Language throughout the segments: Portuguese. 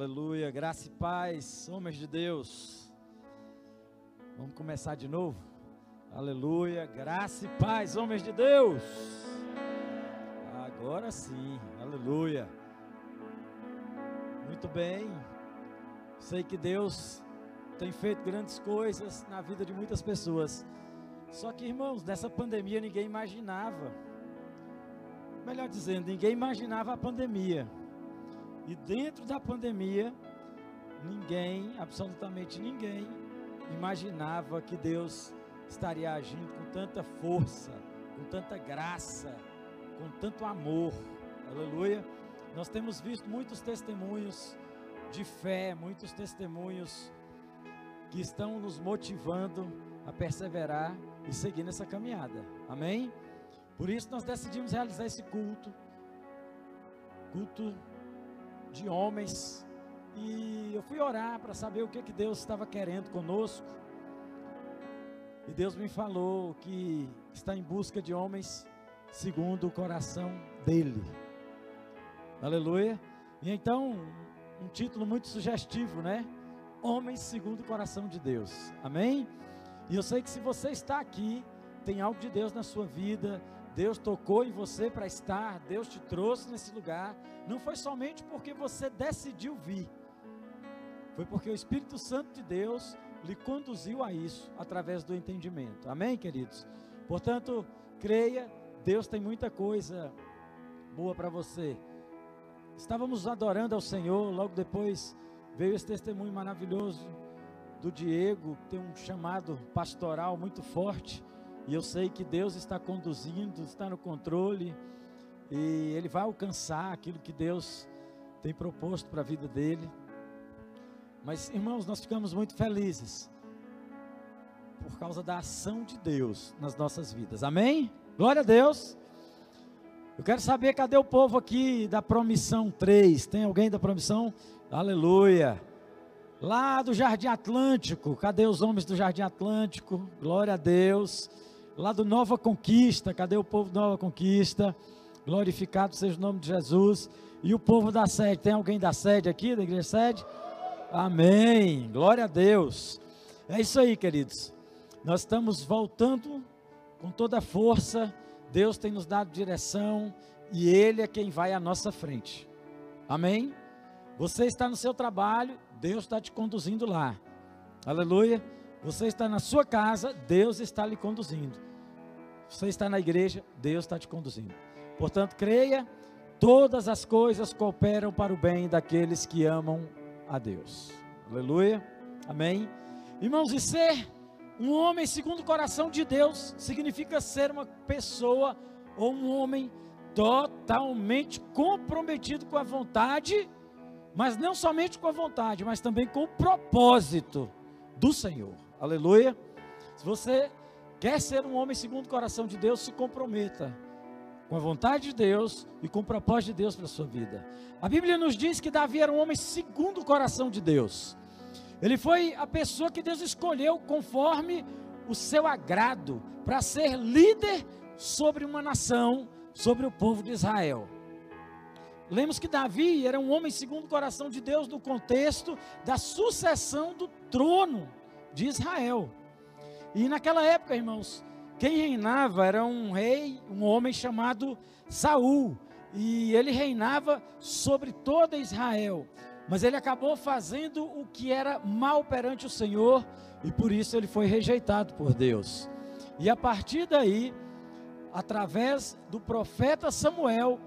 Aleluia, graça e paz, homens de Deus. Vamos começar de novo? Aleluia, graça e paz, homens de Deus. Agora sim, aleluia. Muito bem, sei que Deus tem feito grandes coisas na vida de muitas pessoas. Só que, irmãos, nessa pandemia ninguém imaginava. Melhor dizendo, ninguém imaginava a pandemia. E dentro da pandemia, ninguém, absolutamente ninguém, imaginava que Deus estaria agindo com tanta força, com tanta graça, com tanto amor. Aleluia. Nós temos visto muitos testemunhos de fé, muitos testemunhos que estão nos motivando a perseverar e seguir nessa caminhada. Amém? Por isso nós decidimos realizar esse culto. Culto de homens. E eu fui orar para saber o que, que Deus estava querendo conosco. E Deus me falou que está em busca de homens segundo o coração dele. Aleluia. E então, um título muito sugestivo, né? Homens segundo o coração de Deus. Amém? E eu sei que se você está aqui, tem algo de Deus na sua vida, Deus tocou em você para estar, Deus te trouxe nesse lugar, não foi somente porque você decidiu vir, foi porque o Espírito Santo de Deus lhe conduziu a isso através do entendimento. Amém, queridos? Portanto, creia, Deus tem muita coisa boa para você. Estávamos adorando ao Senhor, logo depois veio esse testemunho maravilhoso do Diego, tem um chamado pastoral muito forte. E eu sei que Deus está conduzindo, está no controle, e ele vai alcançar aquilo que Deus tem proposto para a vida dele. Mas, irmãos, nós ficamos muito felizes por causa da ação de Deus nas nossas vidas. Amém? Glória a Deus. Eu quero saber cadê o povo aqui da Promissão 3? Tem alguém da Promissão? Aleluia. Lá do Jardim Atlântico, cadê os homens do Jardim Atlântico? Glória a Deus. Lá do Nova Conquista, cadê o povo Nova Conquista? Glorificado seja o nome de Jesus. E o povo da sede, tem alguém da sede aqui, da igreja sede? Amém. Glória a Deus. É isso aí, queridos. Nós estamos voltando com toda a força. Deus tem nos dado direção e Ele é quem vai à nossa frente. Amém? Você está no seu trabalho, Deus está te conduzindo lá. Aleluia. Você está na sua casa, Deus está lhe conduzindo. Você está na igreja, Deus está te conduzindo. Portanto, creia, todas as coisas cooperam para o bem daqueles que amam a Deus. Aleluia. Amém. Irmãos, e ser um homem segundo o coração de Deus significa ser uma pessoa ou um homem totalmente comprometido com a vontade mas não somente com a vontade, mas também com o propósito do Senhor. Aleluia. Se você quer ser um homem segundo o coração de Deus, se comprometa com a vontade de Deus e com o propósito de Deus para a sua vida. A Bíblia nos diz que Davi era um homem segundo o coração de Deus. Ele foi a pessoa que Deus escolheu conforme o seu agrado para ser líder sobre uma nação, sobre o povo de Israel. Lemos que Davi era um homem segundo o coração de Deus no contexto da sucessão do trono de Israel. E naquela época, irmãos, quem reinava era um rei, um homem chamado Saul, e ele reinava sobre toda Israel. Mas ele acabou fazendo o que era mal perante o Senhor, e por isso ele foi rejeitado por Deus. E a partir daí, através do profeta Samuel,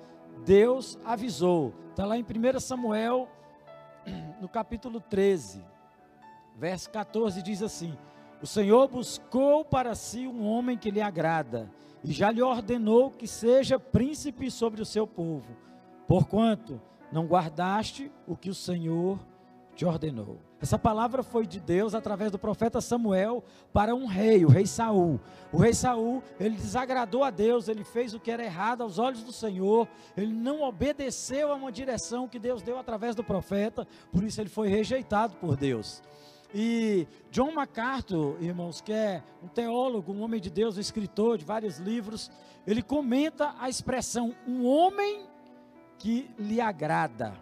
Deus avisou. Está lá em 1 Samuel, no capítulo 13, verso 14, diz assim: O Senhor buscou para si um homem que lhe agrada, e já lhe ordenou que seja príncipe sobre o seu povo, porquanto não guardaste o que o Senhor te ordenou. Essa palavra foi de Deus através do profeta Samuel para um rei, o rei Saul. O rei Saul, ele desagradou a Deus, ele fez o que era errado aos olhos do Senhor, ele não obedeceu a uma direção que Deus deu através do profeta, por isso ele foi rejeitado por Deus. E John MacArthur, irmãos, que é um teólogo, um homem de Deus, um escritor de vários livros, ele comenta a expressão um homem que lhe agrada.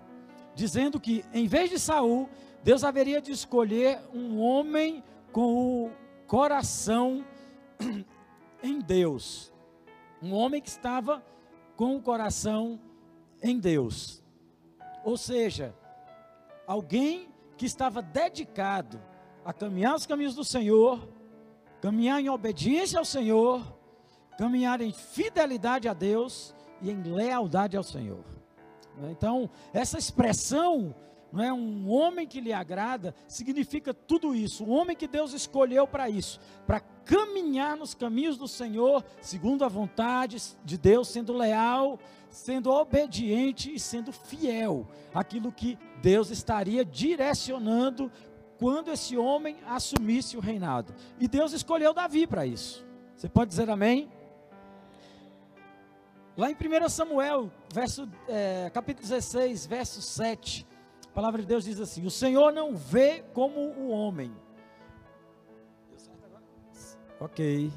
dizendo que em vez de Saul, Deus haveria de escolher um homem com o coração em Deus. Um homem que estava com o coração em Deus. Ou seja, alguém que estava dedicado a caminhar os caminhos do Senhor, caminhar em obediência ao Senhor, caminhar em fidelidade a Deus e em lealdade ao Senhor. Então, essa expressão não é um homem que lhe agrada, significa tudo isso. Um homem que Deus escolheu para isso, para caminhar nos caminhos do Senhor, segundo a vontade de Deus, sendo leal, sendo obediente e sendo fiel àquilo que Deus estaria direcionando quando esse homem assumisse o reinado. E Deus escolheu Davi para isso. Você pode dizer amém? Lá em 1 Samuel, verso, é, capítulo 16, verso 7, a palavra de Deus diz assim: O Senhor não vê como o homem. Ok,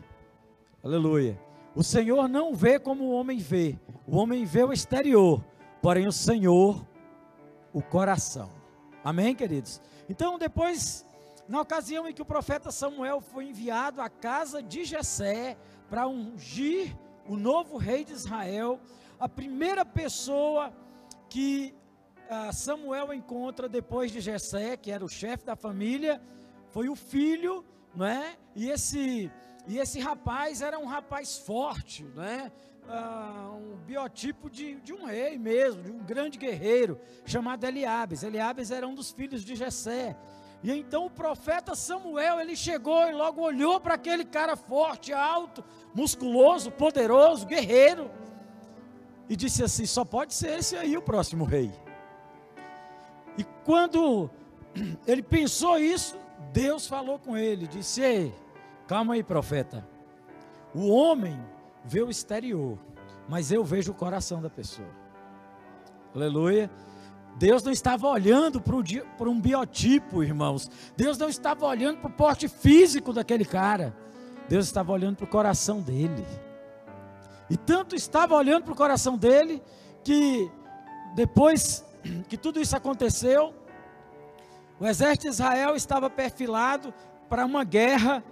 aleluia. O Senhor não vê como o homem vê. O homem vê o exterior, porém o Senhor, o coração. Amém, queridos? Então, depois, na ocasião em que o profeta Samuel foi enviado à casa de Jessé para ungir o novo rei de Israel, a primeira pessoa que ah, Samuel encontra depois de Jessé, que era o chefe da família, foi o filho, não é? E esse e esse rapaz era um rapaz forte, né? Ah, um biotipo de, de um rei mesmo, de um grande guerreiro, chamado Eliabes. Eliabes era um dos filhos de Jessé. E então o profeta Samuel, ele chegou e logo olhou para aquele cara forte, alto, musculoso, poderoso, guerreiro, e disse assim: só pode ser esse aí o próximo rei. E quando ele pensou isso, Deus falou com ele, disse: Ei, calma aí, profeta. O homem vê o exterior, mas eu vejo o coração da pessoa. Aleluia. Deus não estava olhando para um biotipo, irmãos. Deus não estava olhando para o porte físico daquele cara. Deus estava olhando para o coração dele. E tanto estava olhando para o coração dele, que depois que tudo isso aconteceu, o exército de Israel estava perfilado para uma guerra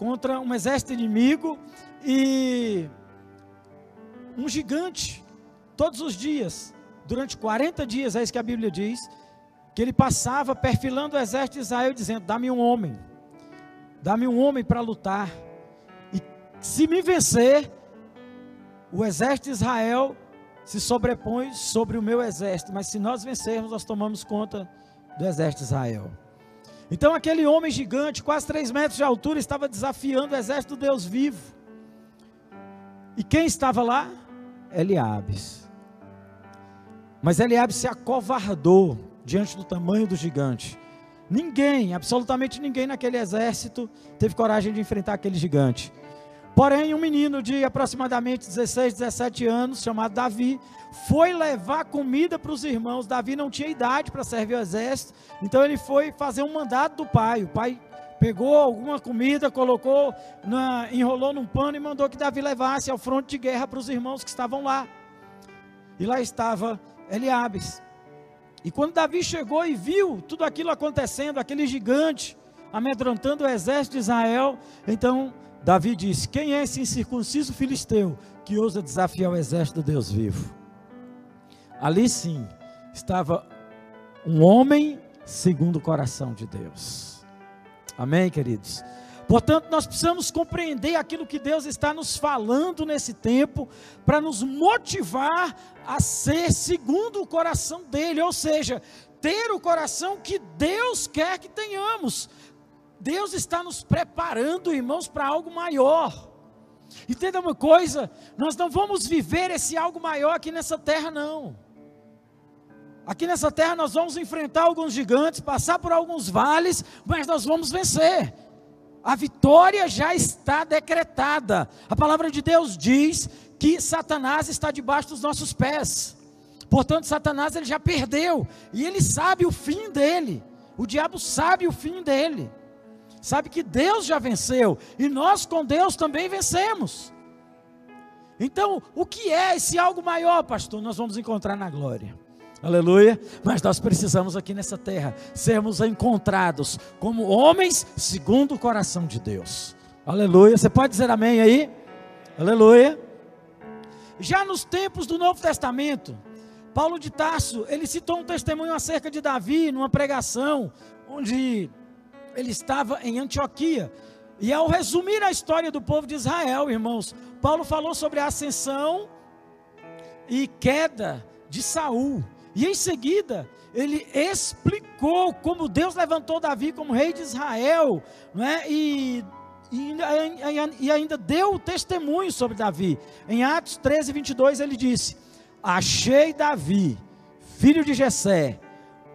contra um exército inimigo e um gigante, todos os dias, durante 40 dias, é isso que a Bíblia diz, que ele passava perfilando o exército de Israel, dizendo: Dá-me um homem, dá-me um homem para lutar. E se me vencer, o exército de Israel se sobrepõe sobre o meu exército, mas se nós vencermos, nós tomamos conta do exército de Israel. Então aquele homem gigante, quase 3 metros de altura, estava desafiando o exército do Deus vivo. E quem estava lá? Eliabes. Mas Eliabe se acovardou diante do tamanho do gigante. Ninguém, absolutamente ninguém naquele exército teve coragem de enfrentar aquele gigante. Porém, um menino de aproximadamente 16, 17 anos, chamado Davi, foi levar comida para os irmãos. Davi não tinha idade para servir o exército, então ele foi fazer um mandado do pai. O pai pegou alguma comida, colocou, na, enrolou num pano e mandou que Davi levasse ao fronte de guerra para os irmãos que estavam lá. E lá estava Eliabes. E quando Davi chegou e viu tudo aquilo acontecendo, aquele gigante amedrontando o exército de Israel, então Davi disse: Quem é esse incircunciso filisteu que ousa desafiar o exército do Deus vivo? Ali sim estava um homem segundo o coração de Deus. Amém, queridos? Portanto, nós precisamos compreender aquilo que Deus está nos falando nesse tempo, para nos motivar a ser segundo o coração dele, ou seja, ter o coração que Deus quer que tenhamos. Deus está nos preparando, irmãos, para algo maior. Entenda uma coisa: nós não vamos viver esse algo maior aqui nessa terra, não. Aqui nessa terra nós vamos enfrentar alguns gigantes, passar por alguns vales, mas nós vamos vencer. A vitória já está decretada. A palavra de Deus diz que Satanás está debaixo dos nossos pés. Portanto, Satanás ele já perdeu e ele sabe o fim dele. O diabo sabe o fim dele. Sabe que Deus já venceu e nós com Deus também vencemos. Então, o que é esse algo maior, pastor? Nós vamos encontrar na glória. Aleluia. Mas nós precisamos aqui nessa terra sermos encontrados como homens segundo o coração de Deus. Aleluia. Você pode dizer amém aí? Aleluia. Já nos tempos do Novo Testamento, Paulo de Tarso, ele citou um testemunho acerca de Davi numa pregação onde ele estava em Antioquia. E ao resumir a história do povo de Israel, irmãos, Paulo falou sobre a ascensão e queda de Saul. E em seguida, ele explicou como Deus levantou Davi como rei de Israel, né? e, e, e ainda deu testemunho sobre Davi. Em Atos 13, 22, ele disse: Achei Davi, filho de Jessé,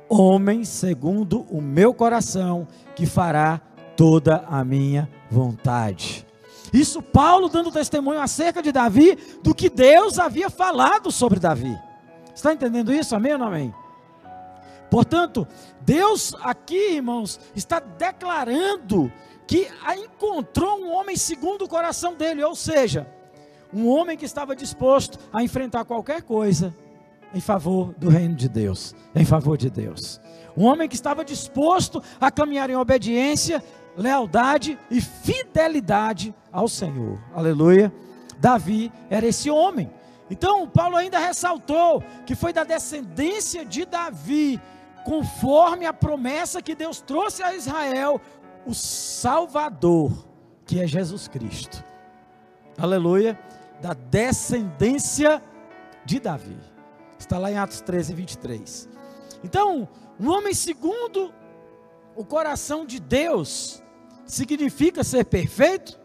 homem segundo o meu coração, que fará toda a minha vontade. Isso Paulo dando testemunho acerca de Davi do que Deus havia falado sobre Davi. Está entendendo isso? Amém ou não amém? Portanto, Deus aqui, irmãos, está declarando que encontrou um homem segundo o coração dele, ou seja, um homem que estava disposto a enfrentar qualquer coisa em favor do reino de Deus, em favor de Deus. Um homem que estava disposto a caminhar em obediência, lealdade e fidelidade ao Senhor. Aleluia. Davi era esse homem. Então, Paulo ainda ressaltou que foi da descendência de Davi, conforme a promessa que Deus trouxe a Israel, o Salvador, que é Jesus Cristo. Aleluia. Da descendência de Davi. Está lá em Atos 13, 23. Então, um homem segundo o coração de Deus significa ser perfeito?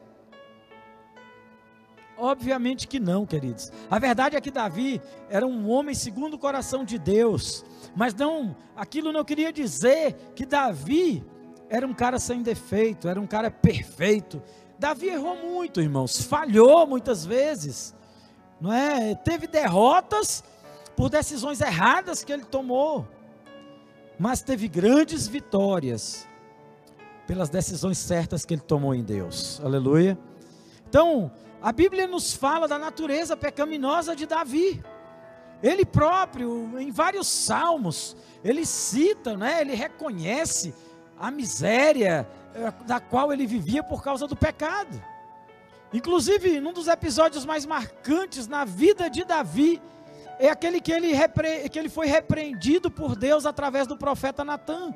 Obviamente que não, queridos. A verdade é que Davi era um homem segundo o coração de Deus, mas não, aquilo não queria dizer que Davi era um cara sem defeito, era um cara perfeito. Davi errou muito, irmãos, falhou muitas vezes, não é? Teve derrotas por decisões erradas que ele tomou, mas teve grandes vitórias pelas decisões certas que ele tomou em Deus. Aleluia. Então, a Bíblia nos fala da natureza pecaminosa de Davi. Ele próprio, em vários salmos, ele cita, né, ele reconhece a miséria eh, da qual ele vivia por causa do pecado. Inclusive, num dos episódios mais marcantes na vida de Davi, é aquele que ele, repre... que ele foi repreendido por Deus através do profeta Natan.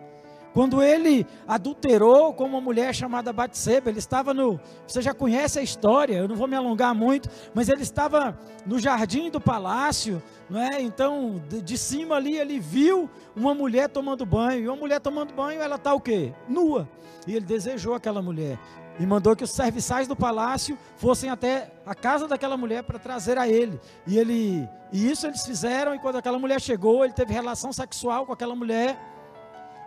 Quando ele adulterou com uma mulher chamada Batseba, ele estava no. Você já conhece a história, eu não vou me alongar muito, mas ele estava no jardim do palácio, não é? Então, de, cima ali, ele viu uma mulher tomando banho, e uma mulher tomando banho, ela está o quê? Nua. E ele desejou aquela mulher e mandou que os serviçais do palácio fossem até a casa daquela mulher para trazer a ele. E ele e isso eles fizeram e quando aquela mulher chegou, ele teve relação sexual com aquela mulher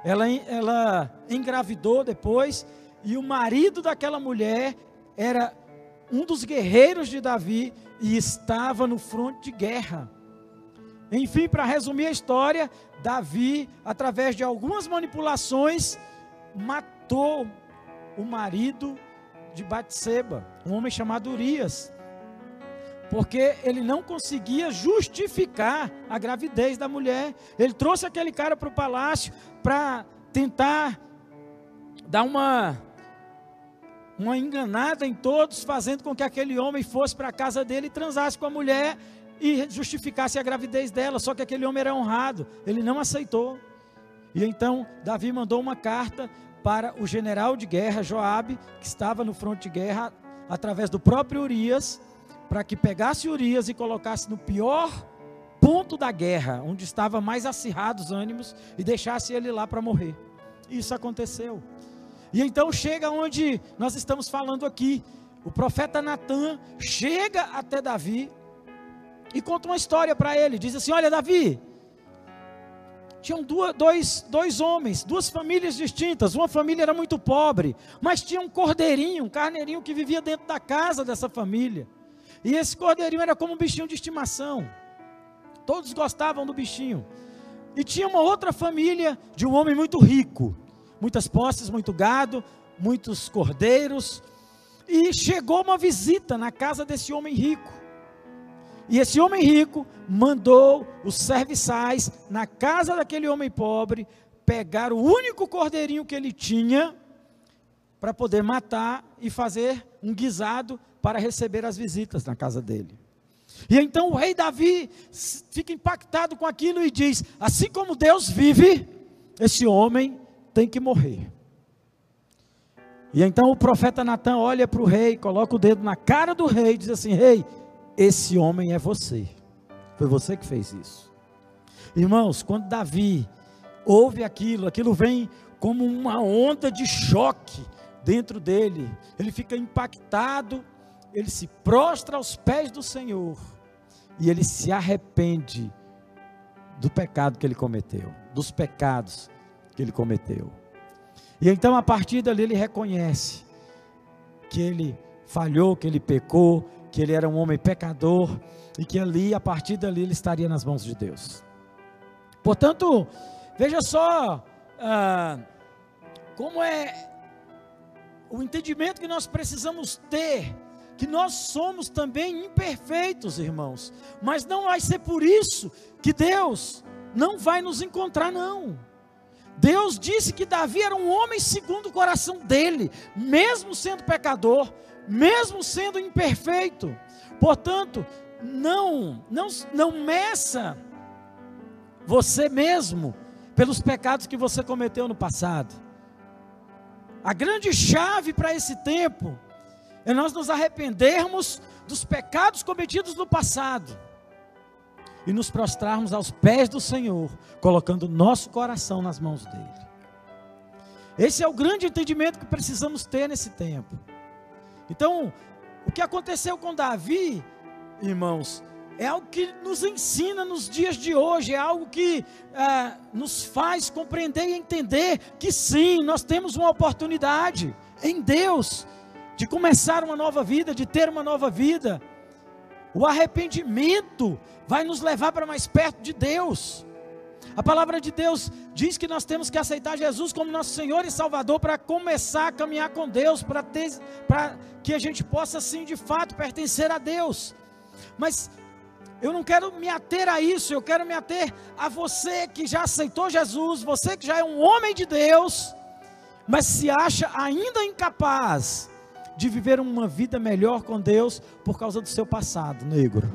ela, ela engravidou depois, e o marido daquela mulher era um dos guerreiros de Davi e estava no fronte de guerra. Enfim, para resumir a história, Davi, através de algumas manipulações, matou o marido de Batseba, um homem chamado Urias porque ele não conseguia justificar a gravidez da mulher. Ele trouxe aquele cara para o palácio para tentar dar uma uma enganada em todos, fazendo com que aquele homem fosse para a casa dele e transasse com a mulher e justificasse a gravidez dela. Só que aquele homem era honrado, ele não aceitou. E então Davi mandou uma carta para o general de guerra Joabe, que estava no fronte de guerra, através do próprio Urias, para que pegasse Urias e colocasse no pior ponto da guerra, onde estava mais acirrados os ânimos, e deixasse ele lá para morrer. Isso aconteceu. E então chega onde nós estamos falando aqui. O profeta Natan chega até Davi e conta uma história para ele. Diz assim: Olha, Davi, tinham duas, dois, dois homens, duas famílias distintas. Uma família era muito pobre, mas tinha um cordeirinho, um carneirinho que vivia dentro da casa dessa família. E esse cordeirinho era como um bichinho de estimação. Todos gostavam do bichinho. E tinha uma outra família de um homem muito rico. Muitas posses, muito gado, muitos cordeiros. E chegou uma visita na casa desse homem rico. E esse homem rico mandou os serviçais na casa daquele homem pobre pegar o único cordeirinho que ele tinha para poder matar e fazer um guisado para receber as visitas na casa dele. E então o rei Davi fica impactado com aquilo e diz: Assim como Deus vive, esse homem tem que morrer. E então o profeta Natan olha para o rei, coloca o dedo na cara do rei e diz assim: Rei, esse homem é você. Foi você que fez isso. Irmãos, quando Davi ouve aquilo, aquilo vem como uma onda de choque dentro dele. Ele fica impactado, ele se prostra aos pés do Senhor e ele se arrepende do pecado que ele cometeu, dos pecados que ele cometeu. E então a partir dali ele reconhece que ele falhou, que ele pecou, que ele era um homem pecador e que ali, a partir dali, ele estaria nas mãos de Deus. Portanto, veja só ah, como é o entendimento que nós precisamos ter que nós somos também imperfeitos, irmãos, mas não vai ser por isso que Deus não vai nos encontrar, não. Deus disse que Davi era um homem segundo o coração dele, mesmo sendo pecador, mesmo sendo imperfeito. Portanto, não, não, não meça você mesmo pelos pecados que você cometeu no passado. A grande chave para esse tempo é nós nos arrependermos dos pecados cometidos no passado e nos prostrarmos aos pés do Senhor, colocando nosso coração nas mãos dele. Esse é o grande entendimento que precisamos ter nesse tempo. Então, o que aconteceu com Davi, irmãos, é algo que nos ensina nos dias de hoje, é algo que é, nos faz compreender e entender que sim, nós temos uma oportunidade em Deus de começar uma nova vida, de ter uma nova vida. O arrependimento vai nos levar para mais perto de Deus. A palavra de Deus diz que nós temos que aceitar Jesus como nosso Senhor e Salvador para começar a caminhar com Deus, para que a gente possa sim de fato pertencer a Deus. Mas eu não quero me ater a isso, eu quero me ater a você que já aceitou Jesus, você que já é um homem de Deus, mas se acha ainda incapaz de viver uma vida melhor com Deus por causa do seu passado negro.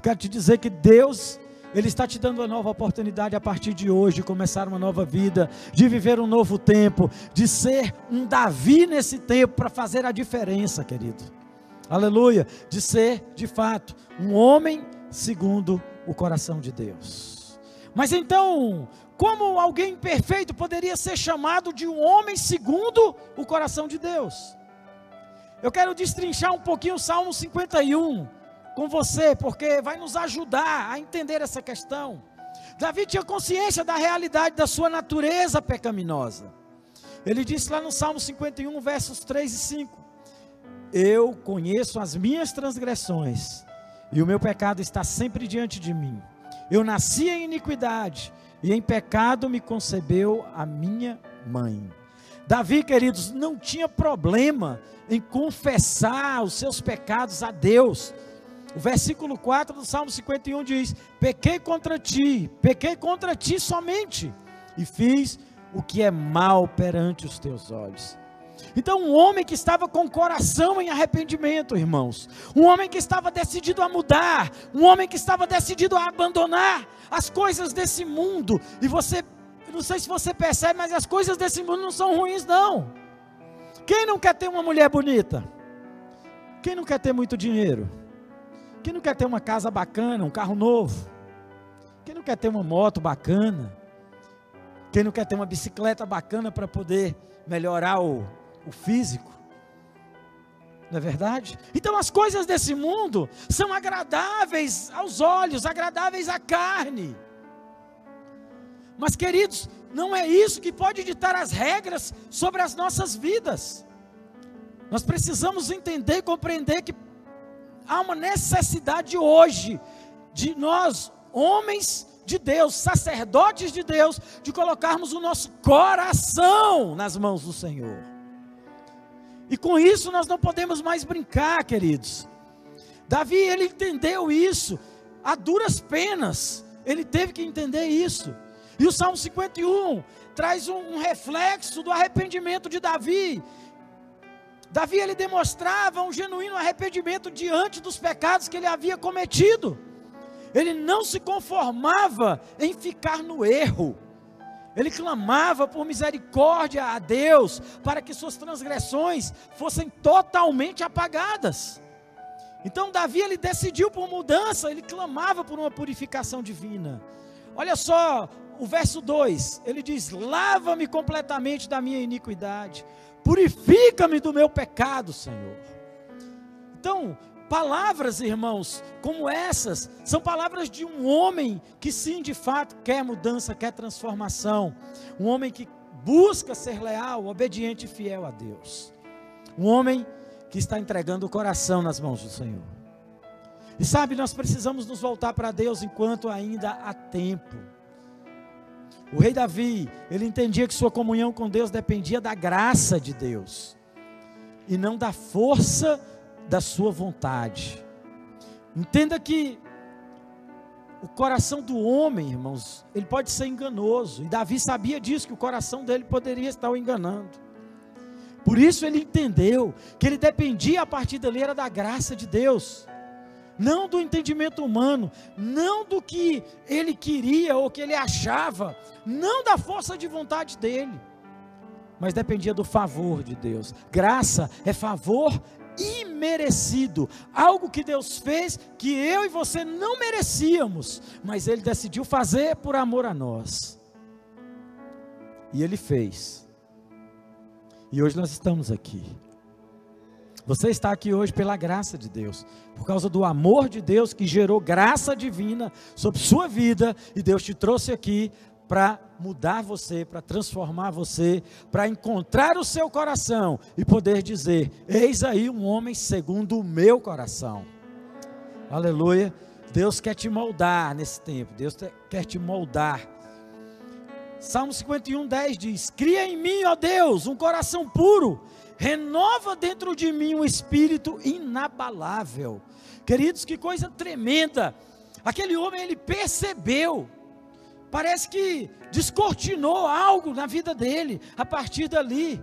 Quero te dizer que Deus, Ele está te dando uma nova oportunidade a partir de hoje, de começar uma nova vida, de viver um novo tempo, de ser um Davi nesse tempo para fazer a diferença, querido. Aleluia! De ser, de fato, um homem segundo o coração de Deus. Mas então, como alguém perfeito poderia ser chamado de um homem segundo o coração de Deus? Eu quero destrinchar um pouquinho o Salmo 51 com você, porque vai nos ajudar a entender essa questão. Davi tinha consciência da realidade da sua natureza pecaminosa. Ele disse lá no Salmo 51, versos 3 e 5: Eu conheço as minhas transgressões, e o meu pecado está sempre diante de mim. Eu nasci em iniquidade, e em pecado me concebeu a minha mãe. Davi, queridos, não tinha problema em confessar os seus pecados a Deus. O versículo 4 do Salmo 51 diz: Pequei contra ti, pequei contra ti somente, e fiz o que é mal perante os teus olhos. Então, um homem que estava com o coração em arrependimento, irmãos, um homem que estava decidido a mudar, um homem que estava decidido a abandonar as coisas desse mundo, e você não sei se você percebe, mas as coisas desse mundo não são ruins, não. Quem não quer ter uma mulher bonita? Quem não quer ter muito dinheiro? Quem não quer ter uma casa bacana, um carro novo? Quem não quer ter uma moto bacana? Quem não quer ter uma bicicleta bacana para poder melhorar o, o físico? Não é verdade? Então as coisas desse mundo são agradáveis aos olhos, agradáveis à carne. Mas, queridos, não é isso que pode ditar as regras sobre as nossas vidas. Nós precisamos entender e compreender que há uma necessidade hoje de nós, homens de Deus, sacerdotes de Deus, de colocarmos o nosso coração nas mãos do Senhor. E com isso nós não podemos mais brincar, queridos. Davi, ele entendeu isso, a duras penas, ele teve que entender isso. E o Salmo 51 traz um, um reflexo do arrependimento de Davi. Davi ele demonstrava um genuíno arrependimento diante dos pecados que ele havia cometido. Ele não se conformava em ficar no erro. Ele clamava por misericórdia a Deus para que suas transgressões fossem totalmente apagadas. Então Davi ele decidiu por mudança, ele clamava por uma purificação divina. Olha só o verso 2, ele diz: Lava-me completamente da minha iniquidade, purifica-me do meu pecado, Senhor. Então, palavras, irmãos, como essas, são palavras de um homem que sim, de fato, quer mudança, quer transformação. Um homem que busca ser leal, obediente e fiel a Deus. Um homem que está entregando o coração nas mãos do Senhor. E sabe, nós precisamos nos voltar para Deus enquanto ainda há tempo. O rei Davi, ele entendia que sua comunhão com Deus dependia da graça de Deus e não da força da sua vontade. Entenda que o coração do homem, irmãos, ele pode ser enganoso, e Davi sabia disso, que o coração dele poderia estar o enganando. Por isso ele entendeu que ele dependia a partir dali era da graça de Deus não do entendimento humano, não do que ele queria ou que ele achava, não da força de vontade dele, mas dependia do favor de Deus. Graça é favor imerecido, algo que Deus fez que eu e você não merecíamos, mas Ele decidiu fazer por amor a nós. E Ele fez. E hoje nós estamos aqui. Você está aqui hoje pela graça de Deus, por causa do amor de Deus que gerou graça divina sobre sua vida e Deus te trouxe aqui para mudar você, para transformar você, para encontrar o seu coração e poder dizer: Eis aí um homem segundo o meu coração. Aleluia. Deus quer te moldar nesse tempo, Deus quer te moldar. Salmo 51, 10 diz: Cria em mim, ó Deus, um coração puro renova dentro de mim um espírito inabalável. Queridos, que coisa tremenda. Aquele homem, ele percebeu, parece que descortinou algo na vida dele, a partir dali.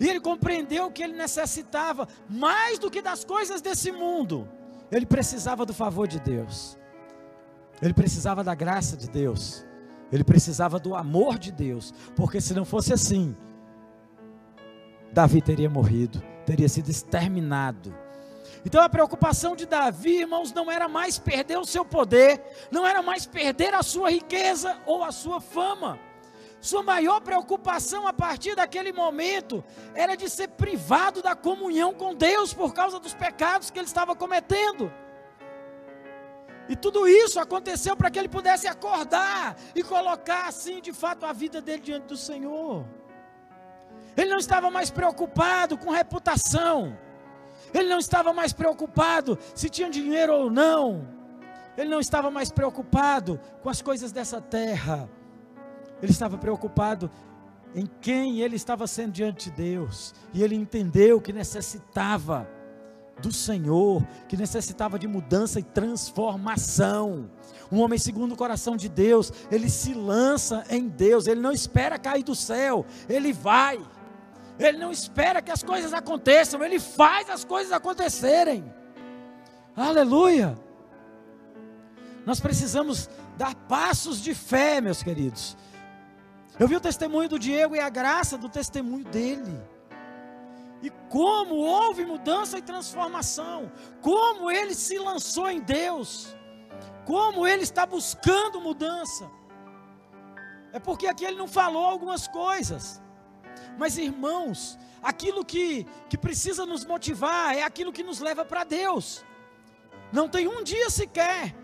E ele compreendeu que ele necessitava, mais do que das coisas desse mundo, ele precisava do favor de Deus, ele precisava da graça de Deus, ele precisava do amor de Deus, porque se não fosse assim, Davi teria morrido, teria sido exterminado. Então a preocupação de Davi, irmãos, não era mais perder o seu poder, não era mais perder a sua riqueza ou a sua fama. Sua maior preocupação a partir daquele momento era de ser privado da comunhão com Deus por causa dos pecados que ele estava cometendo. E tudo isso aconteceu para que ele pudesse acordar e colocar assim de fato a vida dele diante do Senhor. Ele não estava mais preocupado com reputação. Ele não estava mais preocupado se tinha dinheiro ou não. Ele não estava mais preocupado com as coisas dessa terra. Ele estava preocupado em quem ele estava sendo diante de Deus. E ele entendeu que necessitava do Senhor, que necessitava de mudança e transformação. Um homem segundo o coração de Deus, ele se lança em Deus, ele não espera cair do céu, ele vai. Ele não espera que as coisas aconteçam, ele faz as coisas acontecerem. Aleluia! Nós precisamos dar passos de fé, meus queridos. Eu vi o testemunho do Diego e a graça do testemunho dele. E como houve mudança e transformação, como ele se lançou em Deus, como ele está buscando mudança. É porque aqui ele não falou algumas coisas. Mas irmãos, aquilo que, que precisa nos motivar é aquilo que nos leva para Deus. Não tem um dia sequer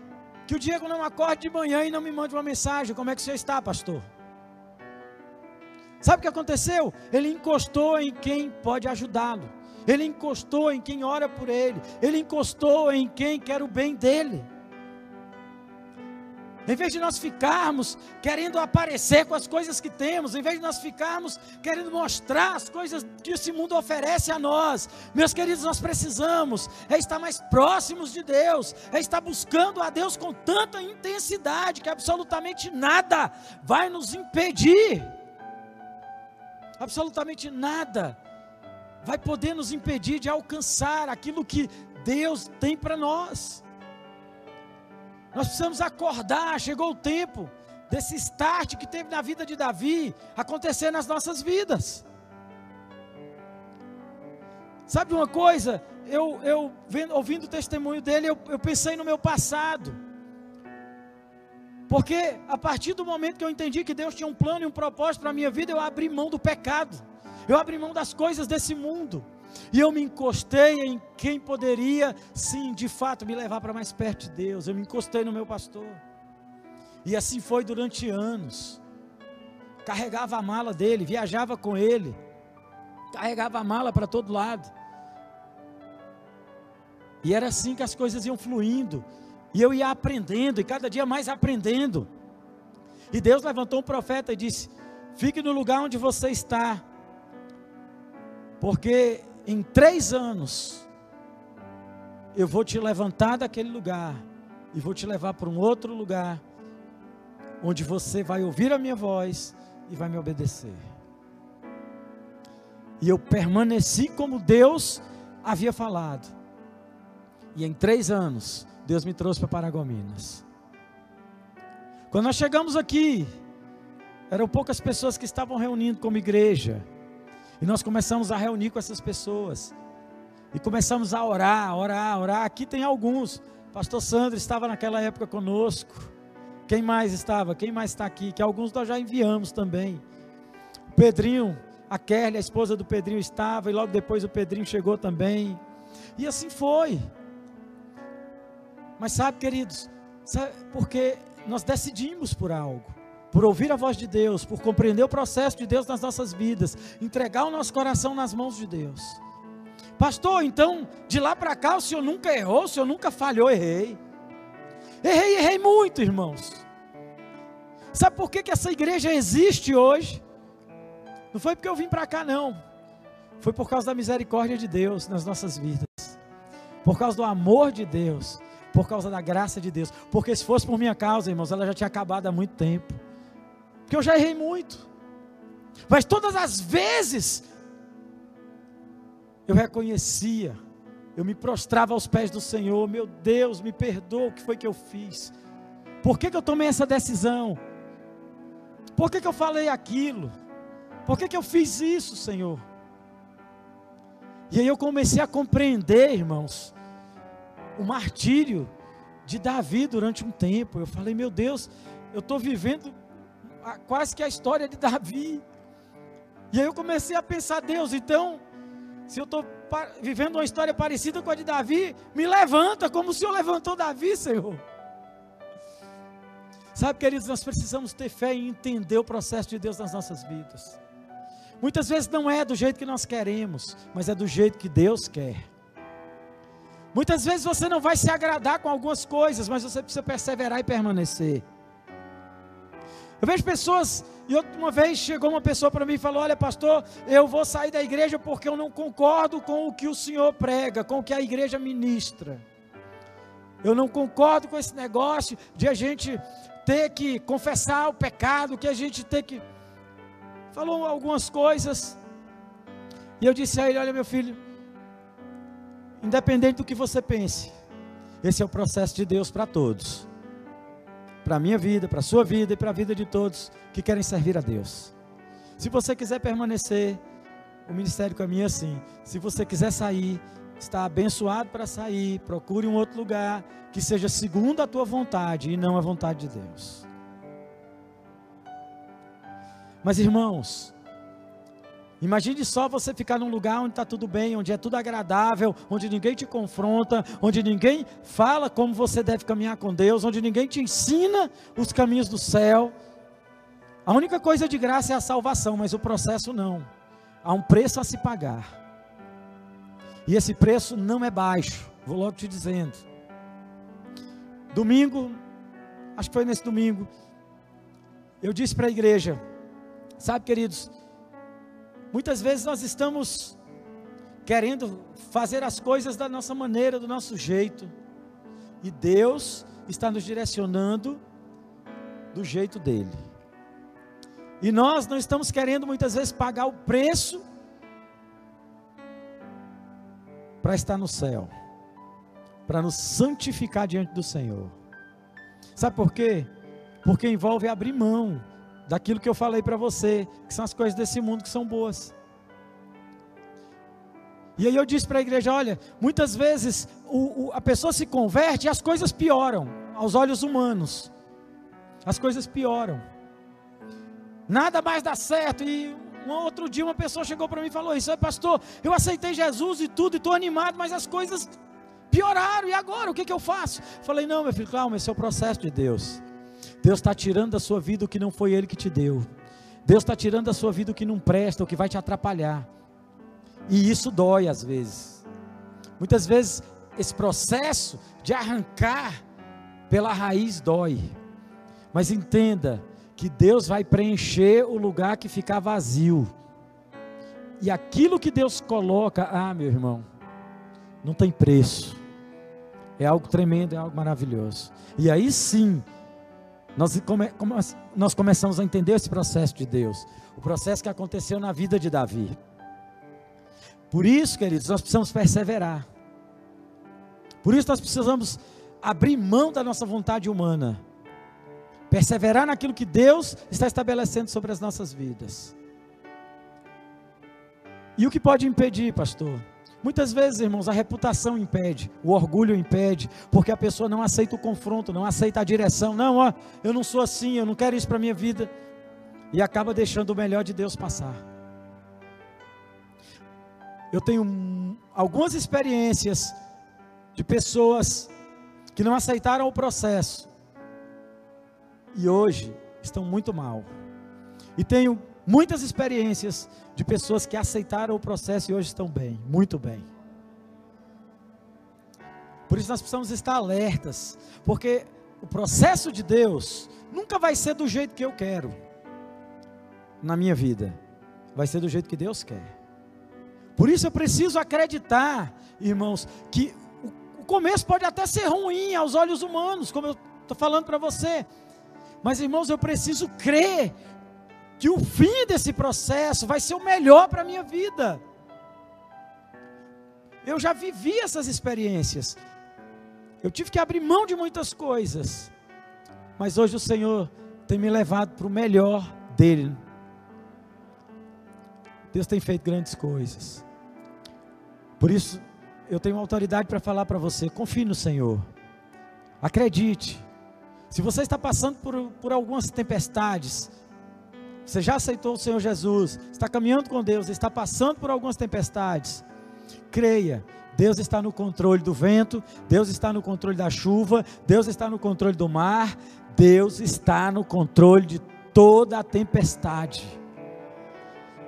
que o Diego não acorde de manhã e não me mande uma mensagem: Como é que você está, pastor? Sabe o que aconteceu? Ele encostou em quem pode ajudá-lo. Ele encostou em quem ora por ele. Ele encostou em quem quer o bem dele. Em vez de nós ficarmos querendo aparecer com as coisas que temos, em vez de nós ficarmos querendo mostrar as coisas que esse mundo oferece a nós, meus queridos, nós precisamos é estar mais próximos de Deus, é estar buscando a Deus com tanta intensidade que absolutamente nada vai nos impedir, absolutamente nada vai poder nos impedir de alcançar aquilo que Deus tem para nós. Nós precisamos acordar, chegou o tempo desse start que teve na vida de Davi acontecer nas nossas vidas. Sabe uma coisa? Eu, eu vendo, ouvindo o testemunho dele, eu, eu pensei no meu passado. Porque a partir do momento que eu entendi que Deus tinha um plano e um propósito para a minha vida, eu abri mão do pecado. Eu abri mão das coisas desse mundo. E eu me encostei em quem poderia, sim, de fato, me levar para mais perto de Deus. Eu me encostei no meu pastor. E assim foi durante anos. Carregava a mala dele, viajava com ele. Carregava a mala para todo lado. E era assim que as coisas iam fluindo. E eu ia aprendendo, e cada dia mais aprendendo. E Deus levantou um profeta e disse: Fique no lugar onde você está, porque em três anos, eu vou te levantar daquele lugar e vou te levar para um outro lugar, onde você vai ouvir a minha voz e vai me obedecer. E eu permaneci como Deus havia falado. E em três anos, Deus me trouxe para Paragominas. Quando nós chegamos aqui, eram poucas pessoas que estavam reunindo como igreja. E nós começamos a reunir com essas pessoas. E começamos a orar, orar, orar. Aqui tem alguns. Pastor Sandro estava naquela época conosco. Quem mais estava? Quem mais está aqui? Que alguns nós já enviamos também. O Pedrinho, a Kelly, a esposa do Pedrinho estava. E logo depois o Pedrinho chegou também. E assim foi. Mas sabe, queridos, sabe, porque nós decidimos por algo por ouvir a voz de Deus, por compreender o processo de Deus nas nossas vidas, entregar o nosso coração nas mãos de Deus. Pastor, então, de lá para cá o senhor nunca errou, o senhor nunca falhou, errei. Errei, errei muito, irmãos. Sabe por que, que essa igreja existe hoje? Não foi porque eu vim para cá, não. Foi por causa da misericórdia de Deus nas nossas vidas. Por causa do amor de Deus. Por causa da graça de Deus. Porque se fosse por minha causa, irmãos, ela já tinha acabado há muito tempo. Porque eu já errei muito. Mas todas as vezes eu reconhecia, eu me prostrava aos pés do Senhor, meu Deus, me perdoa o que foi que eu fiz. Por que, que eu tomei essa decisão? Por que, que eu falei aquilo? Por que, que eu fiz isso, Senhor? E aí eu comecei a compreender, irmãos, o martírio de Davi durante um tempo. Eu falei, meu Deus, eu estou vivendo quase que a história de Davi. E aí eu comecei a pensar, Deus, então, se eu estou vivendo uma história parecida com a de Davi, me levanta como o Senhor levantou Davi, Senhor. Sabe, queridos, nós precisamos ter fé e entender o processo de Deus nas nossas vidas. Muitas vezes não é do jeito que nós queremos, mas é do jeito que Deus quer. Muitas vezes você não vai se agradar com algumas coisas, mas você precisa perseverar e permanecer. Eu vejo pessoas, e uma vez chegou uma pessoa para mim e falou: Olha, pastor, eu vou sair da igreja porque eu não concordo com o que o senhor prega, com o que a igreja ministra. Eu não concordo com esse negócio de a gente ter que confessar o pecado, que a gente ter que. Falou algumas coisas. E eu disse a ele: Olha, meu filho, independente do que você pense, esse é o processo de Deus para todos para a minha vida, para a sua vida e para a vida de todos que querem servir a Deus. Se você quiser permanecer, o ministério caminha assim. Se você quiser sair, está abençoado para sair, procure um outro lugar que seja segundo a tua vontade e não a vontade de Deus. Mas irmãos, Imagine só você ficar num lugar onde está tudo bem, onde é tudo agradável, onde ninguém te confronta, onde ninguém fala como você deve caminhar com Deus, onde ninguém te ensina os caminhos do céu. A única coisa de graça é a salvação, mas o processo não. Há um preço a se pagar. E esse preço não é baixo, vou logo te dizendo. Domingo, acho que foi nesse domingo, eu disse para a igreja, sabe, queridos, muitas vezes nós estamos querendo fazer as coisas da nossa maneira, do nosso jeito, e Deus está nos direcionando do jeito dele. E nós não estamos querendo muitas vezes pagar o preço para estar no céu, para nos santificar diante do Senhor. Sabe por quê? Porque envolve abrir mão daquilo que eu falei para você, que são as coisas desse mundo que são boas. E aí eu disse para a igreja: olha, muitas vezes o, o, a pessoa se converte e as coisas pioram aos olhos humanos. As coisas pioram. Nada mais dá certo. E um outro dia uma pessoa chegou para mim e falou isso: Pastor, eu aceitei Jesus e tudo, e estou animado, mas as coisas pioraram. E agora? O que, que eu faço? Falei: Não, meu filho, calma, esse é o processo de Deus. Deus está tirando da sua vida o que não foi Ele que te deu. Deus está tirando da sua vida o que não presta, o que vai te atrapalhar. E isso dói às vezes. Muitas vezes esse processo de arrancar pela raiz dói. Mas entenda que Deus vai preencher o lugar que ficar vazio. E aquilo que Deus coloca, ah, meu irmão, não tem preço. É algo tremendo, é algo maravilhoso. E aí sim, nós, come, nós começamos a entender esse processo de Deus. O processo que aconteceu na vida de Davi. Por isso, queridos, nós precisamos perseverar. Por isso nós precisamos abrir mão da nossa vontade humana. Perseverar naquilo que Deus está estabelecendo sobre as nossas vidas. E o que pode impedir, pastor? Muitas vezes, irmãos, a reputação impede, o orgulho impede, porque a pessoa não aceita o confronto, não aceita a direção. Não, ó, eu não sou assim, eu não quero isso para a minha vida. E acaba deixando o melhor de Deus passar eu tenho algumas experiências de pessoas que não aceitaram o processo e hoje estão muito mal. E tenho muitas experiências de pessoas que aceitaram o processo e hoje estão bem, muito bem. Por isso nós precisamos estar alertas, porque o processo de Deus nunca vai ser do jeito que eu quero na minha vida, vai ser do jeito que Deus quer. Por isso eu preciso acreditar, irmãos, que o começo pode até ser ruim aos olhos humanos, como eu estou falando para você. Mas, irmãos, eu preciso crer que o fim desse processo vai ser o melhor para a minha vida. Eu já vivi essas experiências. Eu tive que abrir mão de muitas coisas. Mas hoje o Senhor tem me levado para o melhor dele Deus tem feito grandes coisas. Por isso, eu tenho autoridade para falar para você: confie no Senhor. Acredite. Se você está passando por, por algumas tempestades, você já aceitou o Senhor Jesus, está caminhando com Deus, está passando por algumas tempestades, creia, Deus está no controle do vento, Deus está no controle da chuva, Deus está no controle do mar, Deus está no controle de toda a tempestade.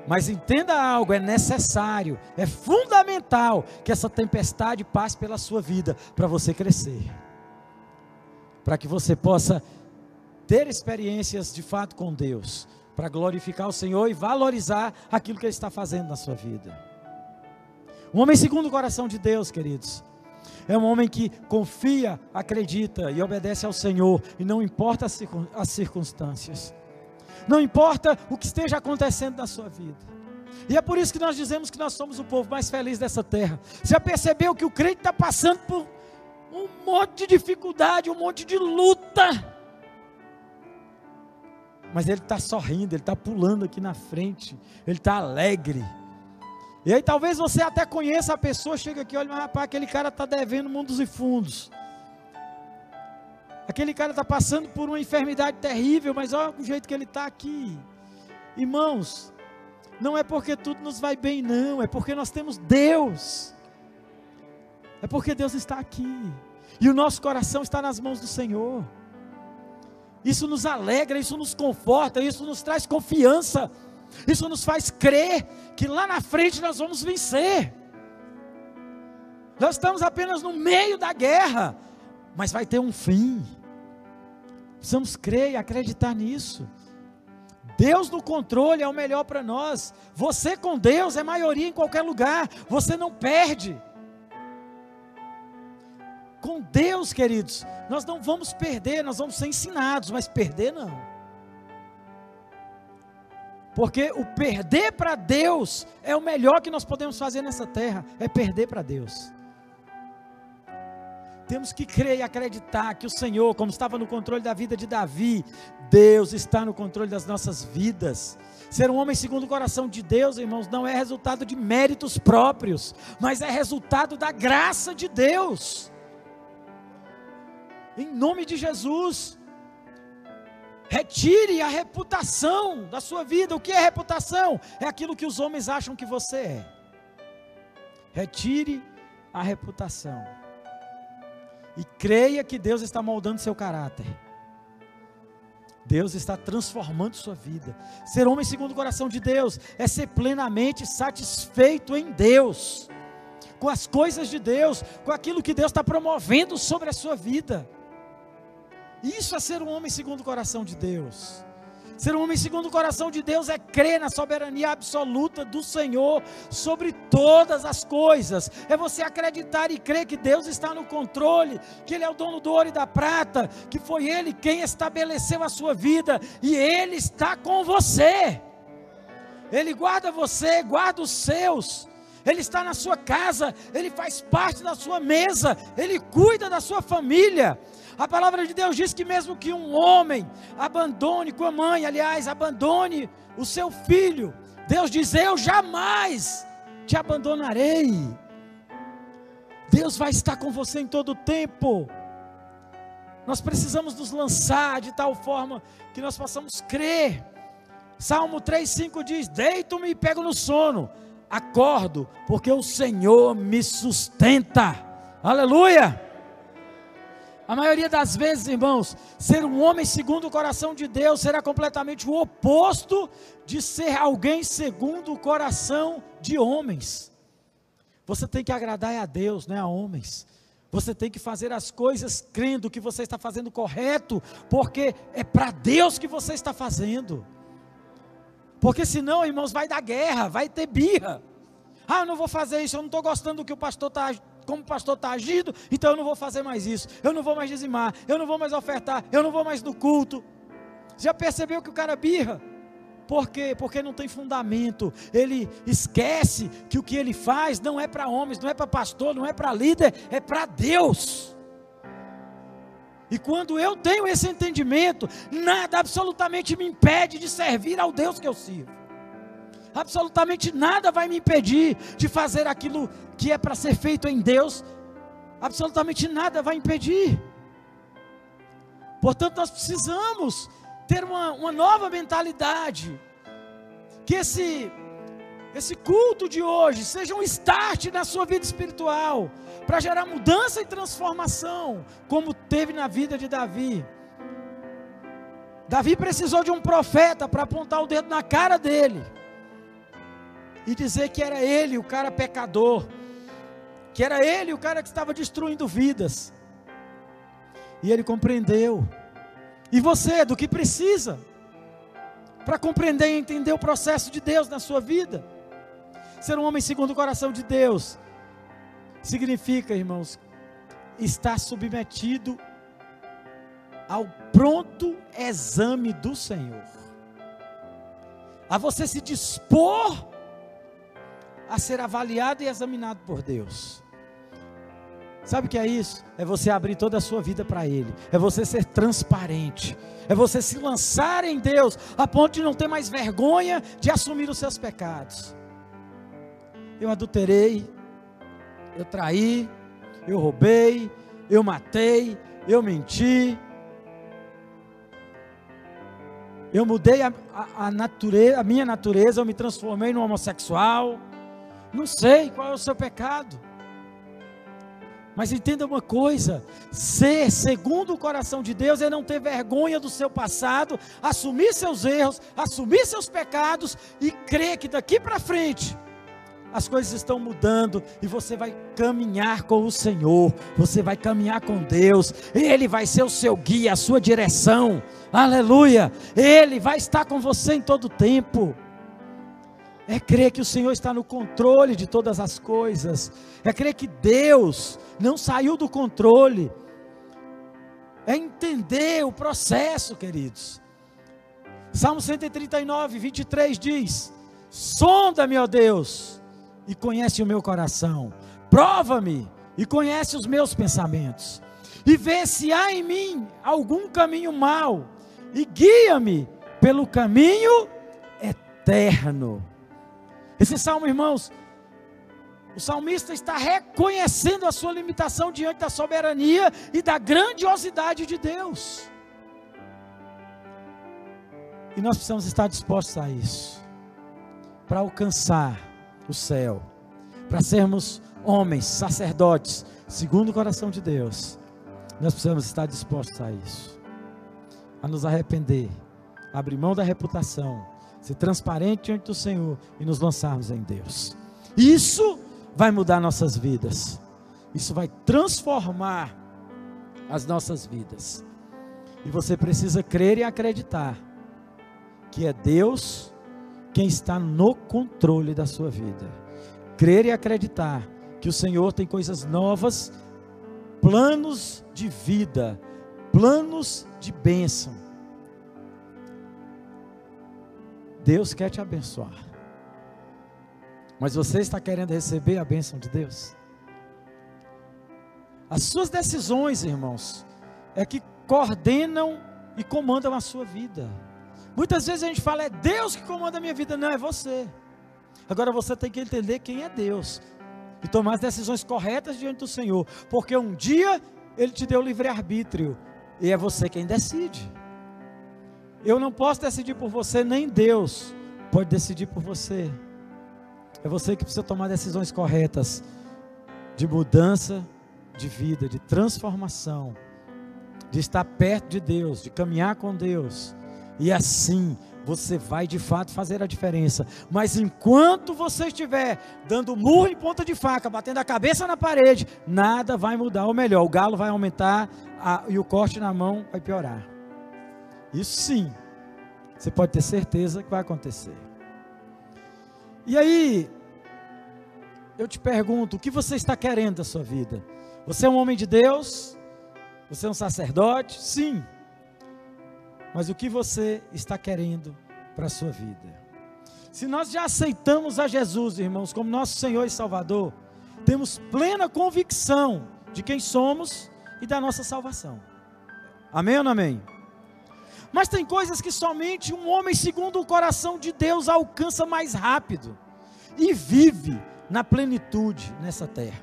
Mas entenda algo, é necessário, é fundamental que essa tempestade passe pela sua vida para você crescer. Para que você possa ter experiências de fato com Deus, para glorificar o Senhor e valorizar aquilo que Ele está fazendo na sua vida. Um homem segundo o coração de Deus, queridos, é um homem que confia, acredita e obedece ao Senhor, e não importa as circunstâncias não importa o que esteja acontecendo na sua vida. E é por isso que nós dizemos que nós somos o povo mais feliz dessa terra. Você já percebeu que o crente está passando por um monte de dificuldade, um monte de luta. Mas ele está sorrindo, ele está pulando aqui na frente, ele está alegre. E aí talvez você até conheça a pessoa, chega aqui, olha, mas rapaz, aquele cara está devendo mundos e fundos. Aquele cara está passando por uma enfermidade terrível, mas olha o jeito que ele está aqui. Irmãos, não é porque tudo nos vai bem, não, é porque nós temos Deus. É porque Deus está aqui. E o nosso coração está nas mãos do Senhor. Isso nos alegra, isso nos conforta, isso nos traz confiança. Isso nos faz crer que lá na frente nós vamos vencer. Nós estamos apenas no meio da guerra, mas vai ter um fim. Precisamos crer e acreditar nisso. Deus no controle é o melhor para nós. Você com Deus é maioria em qualquer lugar. Você não perde. Com Deus, queridos, nós não vamos perder, nós vamos ser ensinados, mas perder não. Porque o perder para Deus é o melhor que nós podemos fazer nessa terra, é perder para Deus. Temos que crer e acreditar que o Senhor, como estava no controle da vida de Davi, Deus está no controle das nossas vidas. Ser um homem segundo o coração de Deus, irmãos, não é resultado de méritos próprios, mas é resultado da graça de Deus. Em nome de Jesus, retire a reputação da sua vida. O que é reputação? É aquilo que os homens acham que você é. Retire a reputação e creia que Deus está moldando seu caráter. Deus está transformando sua vida. Ser homem segundo o coração de Deus é ser plenamente satisfeito em Deus, com as coisas de Deus, com aquilo que Deus está promovendo sobre a sua vida. Isso é ser um homem segundo o coração de Deus. Ser um homem segundo o coração de Deus é crer na soberania absoluta do Senhor sobre todas as coisas. É você acreditar e crer que Deus está no controle, que Ele é o dono do ouro e da prata, que foi Ele quem estabeleceu a sua vida e Ele está com você. Ele guarda você, guarda os seus. Ele está na sua casa, Ele faz parte da sua mesa, Ele cuida da sua família. A palavra de Deus diz que mesmo que um homem abandone com a mãe, aliás, abandone o seu filho, Deus diz: Eu jamais te abandonarei. Deus vai estar com você em todo o tempo. Nós precisamos nos lançar de tal forma que nós possamos crer. Salmo 3,5 diz: Deito-me e pego no sono, acordo, porque o Senhor me sustenta. Aleluia! A maioria das vezes, irmãos, ser um homem segundo o coração de Deus será completamente o oposto de ser alguém segundo o coração de homens. Você tem que agradar a Deus, não é a homens. Você tem que fazer as coisas crendo que você está fazendo correto, porque é para Deus que você está fazendo. Porque senão, irmãos, vai dar guerra, vai ter birra. Ah, eu não vou fazer isso, eu não estou gostando do que o pastor está como o pastor está agindo, então eu não vou fazer mais isso, eu não vou mais dizimar, eu não vou mais ofertar, eu não vou mais no culto. Já percebeu que o cara birra? Por quê? Porque não tem fundamento. Ele esquece que o que ele faz não é para homens, não é para pastor, não é para líder, é para Deus. E quando eu tenho esse entendimento, nada absolutamente me impede de servir ao Deus que eu sirvo absolutamente nada vai me impedir de fazer aquilo que é para ser feito em Deus, absolutamente nada vai impedir. Portanto, nós precisamos ter uma, uma nova mentalidade, que esse, esse culto de hoje seja um start na sua vida espiritual, para gerar mudança e transformação, como teve na vida de Davi. Davi precisou de um profeta para apontar o dedo na cara dele e dizer que era ele o cara pecador, que era ele o cara que estava destruindo vidas. E ele compreendeu. E você, do que precisa para compreender e entender o processo de Deus na sua vida? Ser um homem segundo o coração de Deus significa, irmãos, estar submetido ao pronto exame do Senhor. A você se dispor a ser avaliado e examinado por Deus. Sabe o que é isso? É você abrir toda a sua vida para Ele, é você ser transparente, é você se lançar em Deus, a ponto de não ter mais vergonha de assumir os seus pecados. Eu adulterei, eu traí, eu roubei, eu matei, eu menti, eu mudei a, a, a, natureza, a minha natureza, eu me transformei num homossexual. Não sei qual é o seu pecado. Mas entenda uma coisa: ser segundo o coração de Deus é não ter vergonha do seu passado, assumir seus erros, assumir seus pecados e crer que daqui para frente as coisas estão mudando e você vai caminhar com o Senhor, você vai caminhar com Deus, Ele vai ser o seu guia, a sua direção, aleluia, Ele vai estar com você em todo tempo. É crer que o Senhor está no controle de todas as coisas, é crer que Deus não saiu do controle, é entender o processo, queridos. Salmo 139, 23 diz: Sonda-me, ó Deus, e conhece o meu coração. Prova-me e conhece os meus pensamentos. E vê se há em mim algum caminho mau. E guia-me pelo caminho eterno. Esse salmo, irmãos, o salmista está reconhecendo a sua limitação diante da soberania e da grandiosidade de Deus. E nós precisamos estar dispostos a isso, para alcançar o céu, para sermos homens, sacerdotes, segundo o coração de Deus, nós precisamos estar dispostos a isso, a nos arrepender, abrir mão da reputação, ser transparente diante do Senhor e nos lançarmos em Deus. Isso vai mudar nossas vidas, isso vai transformar as nossas vidas. E você precisa crer e acreditar que é Deus quem está no controle da sua vida. Crer e acreditar que o Senhor tem coisas novas, planos de vida, planos de bênção. Deus quer te abençoar. Mas você está querendo receber a bênção de Deus? As suas decisões, irmãos, é que coordenam e comandam a sua vida. Muitas vezes a gente fala, é Deus que comanda a minha vida. Não, é você. Agora você tem que entender quem é Deus. E tomar as decisões corretas diante do Senhor. Porque um dia Ele te deu livre-arbítrio. E é você quem decide. Eu não posso decidir por você, nem Deus pode decidir por você. É você que precisa tomar decisões corretas de mudança de vida, de transformação, de estar perto de Deus, de caminhar com Deus e assim você vai de fato fazer a diferença. Mas enquanto você estiver dando murro em ponta de faca, batendo a cabeça na parede, nada vai mudar. Ou melhor, o galo vai aumentar a, e o corte na mão vai piorar. Isso sim, você pode ter certeza que vai acontecer. E aí, eu te pergunto: o que você está querendo da sua vida? Você é um homem de Deus? Você é um sacerdote? Sim. Mas o que você está querendo para a sua vida? Se nós já aceitamos a Jesus, irmãos, como nosso Senhor e Salvador, temos plena convicção de quem somos e da nossa salvação. Amém ou não amém? Mas tem coisas que somente um homem segundo o coração de Deus alcança mais rápido e vive na plenitude nessa terra.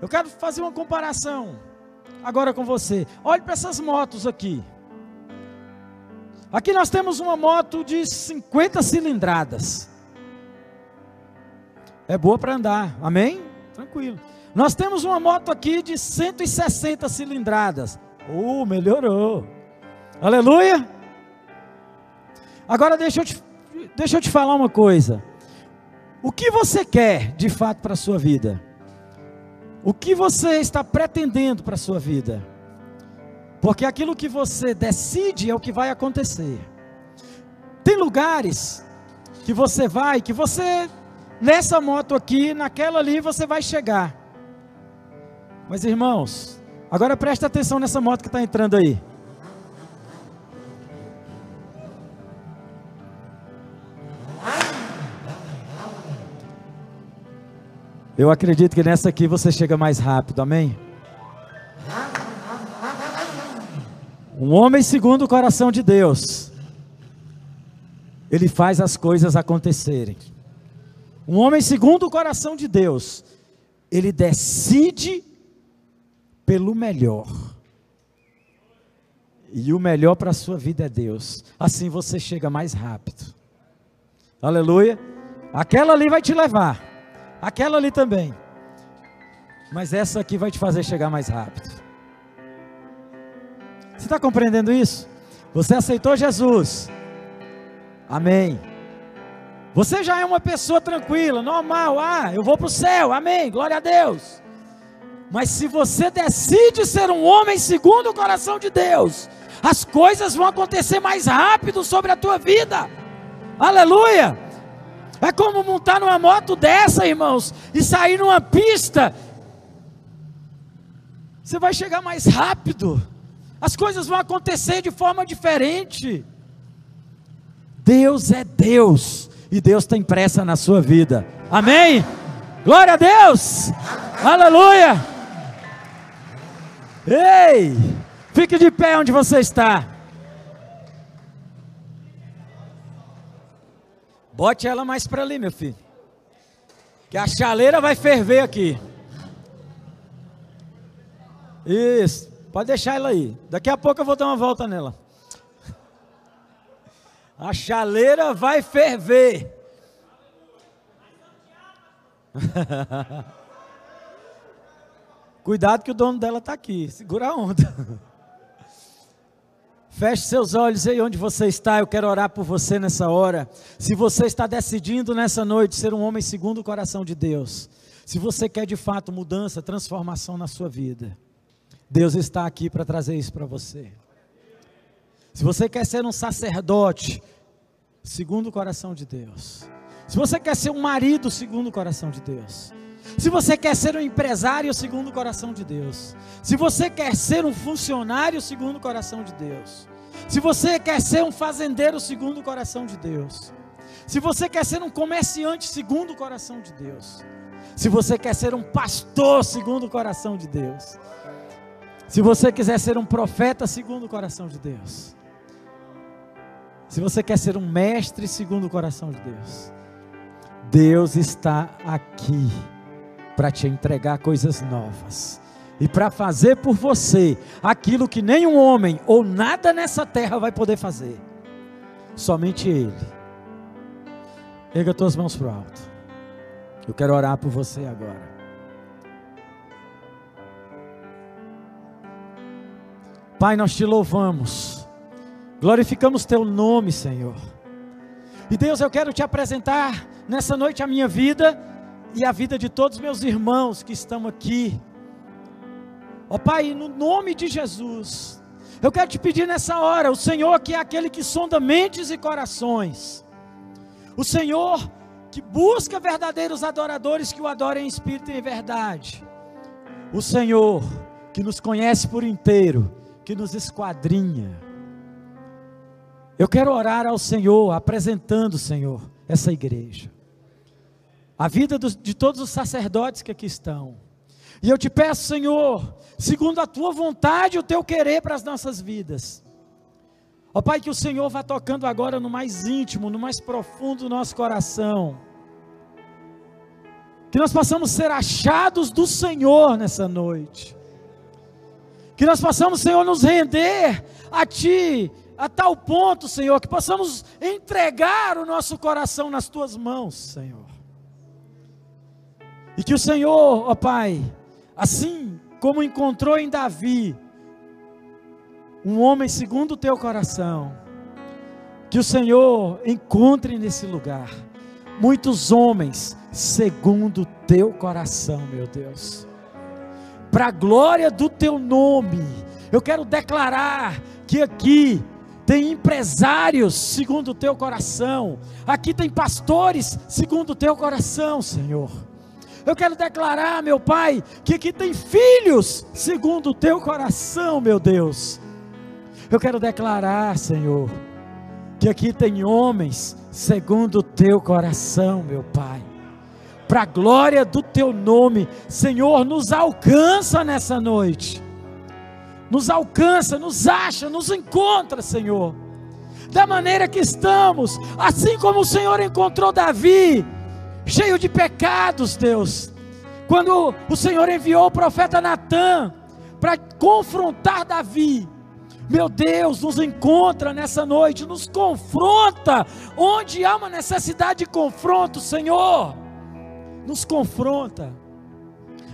Eu quero fazer uma comparação agora com você. Olhe para essas motos aqui. Aqui nós temos uma moto de 50 cilindradas. É boa para andar, amém? Tranquilo. Nós temos uma moto aqui de 160 cilindradas. Oh, melhorou. Aleluia. Agora deixa eu te, deixa eu te falar uma coisa. O que você quer de fato para a sua vida? O que você está pretendendo para a sua vida? Porque aquilo que você decide é o que vai acontecer. Tem lugares que você vai, que você, nessa moto aqui, naquela ali, você vai chegar. Mas irmãos, agora presta atenção nessa moto que está entrando aí. Eu acredito que nessa aqui você chega mais rápido, amém? Um homem segundo o coração de Deus, ele faz as coisas acontecerem. Um homem segundo o coração de Deus, ele decide pelo melhor. E o melhor para a sua vida é Deus. Assim você chega mais rápido. Aleluia. Aquela ali vai te levar. Aquela ali também. Mas essa aqui vai te fazer chegar mais rápido. Você está compreendendo isso? Você aceitou Jesus. Amém. Você já é uma pessoa tranquila, normal, ah, eu vou para o céu, amém, glória a Deus. Mas se você decide ser um homem segundo o coração de Deus, as coisas vão acontecer mais rápido sobre a tua vida. Aleluia! É como montar numa moto dessa, irmãos, e sair numa pista. Você vai chegar mais rápido. As coisas vão acontecer de forma diferente. Deus é Deus e Deus tem pressa na sua vida. Amém? Glória a Deus! Aleluia! Ei! Fique de pé onde você está. Bote ela mais para ali, meu filho. Que a chaleira vai ferver aqui. Isso. Pode deixar ela aí. Daqui a pouco eu vou dar uma volta nela. A chaleira vai ferver. Cuidado que o dono dela está aqui. Segura a onda. Feche seus olhos aí onde você está. Eu quero orar por você nessa hora. Se você está decidindo nessa noite ser um homem segundo o coração de Deus, se você quer de fato mudança, transformação na sua vida, Deus está aqui para trazer isso para você. Se você quer ser um sacerdote, segundo o coração de Deus. Se você quer ser um marido, segundo o coração de Deus. Se você quer ser um empresário, segundo o coração de Deus. Se você quer ser um funcionário, segundo o coração de Deus. Se você quer ser um fazendeiro, segundo o coração de Deus. Se você quer ser um comerciante, segundo o coração de Deus. Se você quer ser um pastor, segundo o coração de Deus. Se você quiser ser um profeta, segundo o coração de Deus. Se você quer ser um mestre segundo o coração de Deus, Deus está aqui para te entregar coisas novas e para fazer por você aquilo que nenhum homem ou nada nessa terra vai poder fazer. Somente Ele. Erga tuas mãos para o alto. Eu quero orar por você agora. Pai, nós te louvamos Glorificamos teu nome, Senhor. E Deus, eu quero te apresentar nessa noite a minha vida e a vida de todos meus irmãos que estão aqui. Ó Pai, no nome de Jesus, eu quero te pedir nessa hora, o Senhor que é aquele que sonda mentes e corações. O Senhor que busca verdadeiros adoradores que o adorem em espírito e em verdade. O Senhor que nos conhece por inteiro, que nos esquadrinha eu quero orar ao Senhor, apresentando, Senhor, essa igreja. A vida de todos os sacerdotes que aqui estão. E eu te peço, Senhor, segundo a tua vontade o teu querer para as nossas vidas. Ó Pai, que o Senhor vá tocando agora no mais íntimo, no mais profundo do nosso coração. Que nós possamos ser achados do Senhor nessa noite. Que nós possamos, Senhor, nos render a Ti a tal ponto, Senhor, que possamos entregar o nosso coração nas tuas mãos, Senhor. E que o Senhor, ó Pai, assim como encontrou em Davi um homem segundo o teu coração, que o Senhor encontre nesse lugar muitos homens segundo o teu coração, meu Deus. Para a glória do teu nome, eu quero declarar que aqui tem empresários segundo o teu coração, aqui tem pastores segundo o teu coração, Senhor. Eu quero declarar, meu Pai, que aqui tem filhos segundo o teu coração, meu Deus. Eu quero declarar, Senhor, que aqui tem homens segundo o teu coração, meu Pai. Para a glória do teu nome, Senhor, nos alcança nessa noite nos alcança, nos acha, nos encontra, Senhor. Da maneira que estamos, assim como o Senhor encontrou Davi, cheio de pecados, Deus. Quando o Senhor enviou o profeta Natã para confrontar Davi, meu Deus, nos encontra nessa noite, nos confronta, onde há uma necessidade de confronto, Senhor, nos confronta.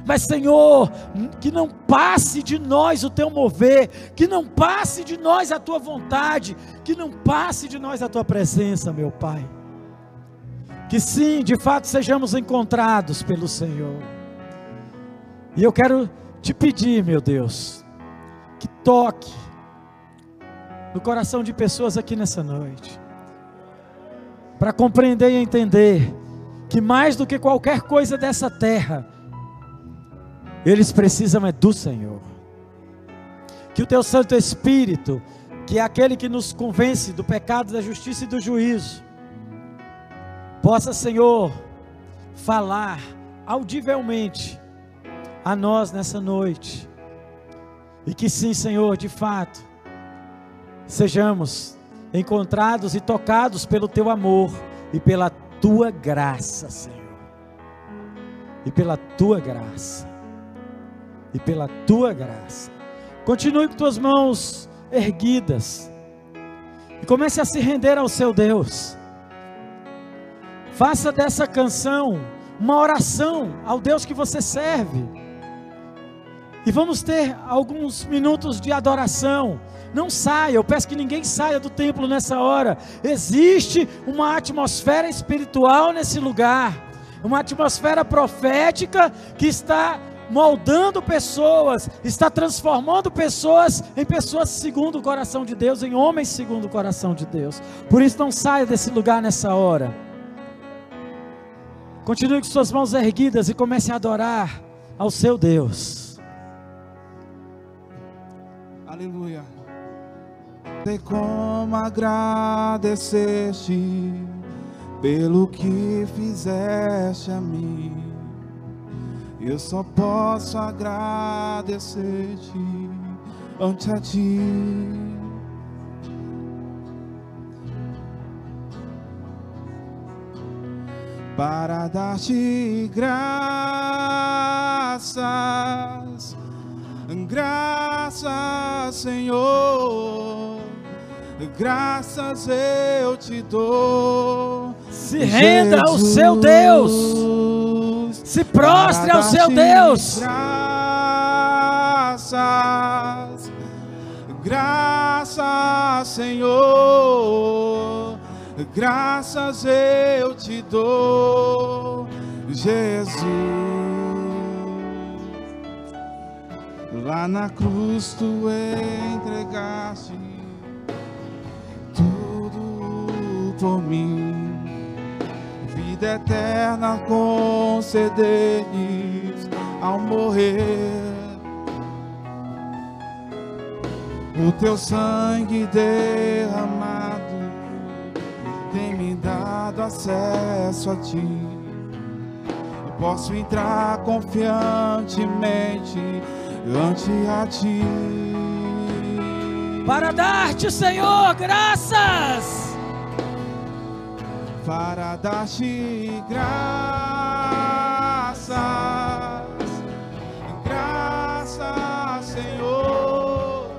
Mas, Senhor, que não passe de nós o teu mover, que não passe de nós a tua vontade, que não passe de nós a tua presença, meu Pai. Que sim, de fato sejamos encontrados pelo Senhor. E eu quero te pedir, meu Deus, que toque no coração de pessoas aqui nessa noite, para compreender e entender que mais do que qualquer coisa dessa terra, eles precisam é do Senhor. Que o teu Santo Espírito, que é aquele que nos convence do pecado, da justiça e do juízo, possa, Senhor, falar audivelmente a nós nessa noite. E que sim, Senhor, de fato, sejamos encontrados e tocados pelo teu amor e pela tua graça, Senhor. E pela tua graça. E pela tua graça. Continue com tuas mãos erguidas. E comece a se render ao seu Deus. Faça dessa canção uma oração ao Deus que você serve. E vamos ter alguns minutos de adoração. Não saia, eu peço que ninguém saia do templo nessa hora. Existe uma atmosfera espiritual nesse lugar, uma atmosfera profética que está moldando pessoas, está transformando pessoas em pessoas segundo o coração de Deus, em homens segundo o coração de Deus. Por isso, não saia desse lugar nessa hora. Continue com suas mãos erguidas e comece a adorar ao seu Deus. Aleluia. Tem como agradecer-te pelo que fizeste a mim. Eu só posso agradecer-te ante a ti. Para dar-te graças, graças, Senhor graças eu te dou. Se renda ao seu Deus. Se prostre ao seu Deus. Graças, graças, Senhor. Graças eu te dou, Jesus. Lá na cruz tu entregaste por mim, vida eterna concederes ao morrer. O teu sangue derramado dado acesso a ti. Eu posso entrar confiantemente ante a ti. Para dar-te, Senhor, graças para dar-te graças, graças, Senhor,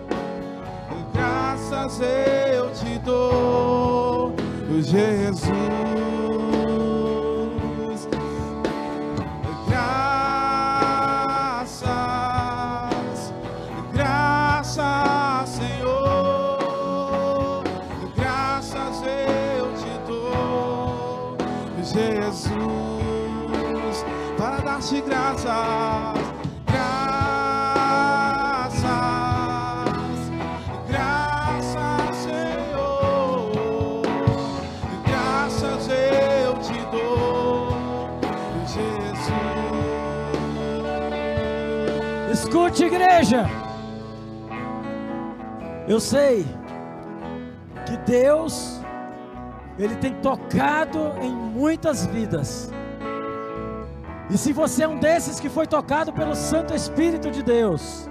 graças eu te dou, Jesus. Igreja. Eu sei que Deus, Ele tem tocado em muitas vidas. E se você é um desses que foi tocado pelo Santo Espírito de Deus,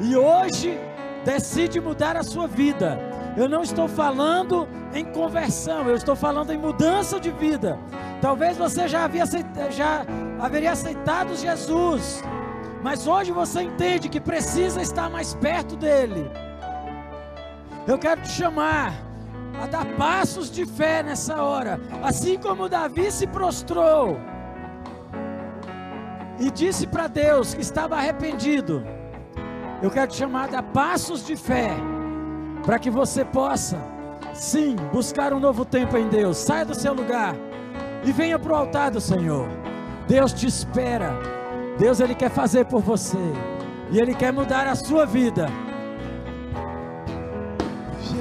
e hoje decide mudar a sua vida, eu não estou falando em conversão, eu estou falando em mudança de vida. Talvez você já, havia aceitado, já haveria aceitado Jesus, mas hoje você entende que precisa estar mais perto dele. Eu quero te chamar a dar passos de fé nessa hora, assim como Davi se prostrou e disse para Deus que estava arrependido, eu quero te chamar a passos de fé, para que você possa, sim, buscar um novo tempo em Deus. Saia do seu lugar, e venha para o altar do Senhor. Deus te espera. Deus ele quer fazer por você e ele quer mudar a sua vida. Jesus,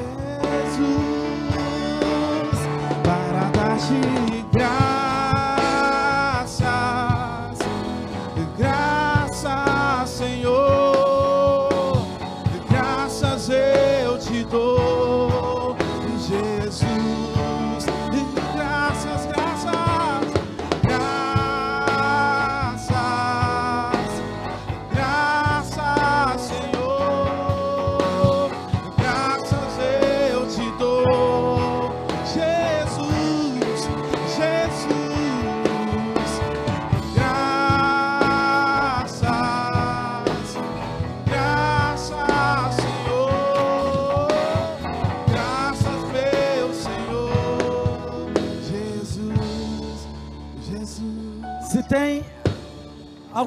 para dar-te graças,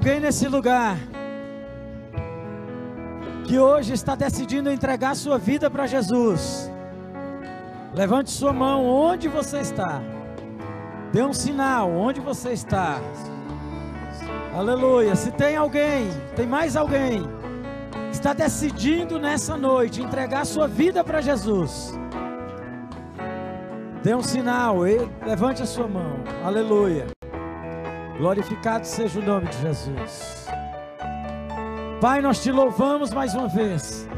alguém nesse lugar que hoje está decidindo entregar sua vida para Jesus, levante sua mão onde você está. Dê um sinal onde você está. Aleluia. Se tem alguém, tem mais alguém está decidindo nessa noite entregar sua vida para Jesus. Dê um sinal, levante a sua mão. Aleluia. Glorificado seja o nome de Jesus. Pai, nós te louvamos mais uma vez.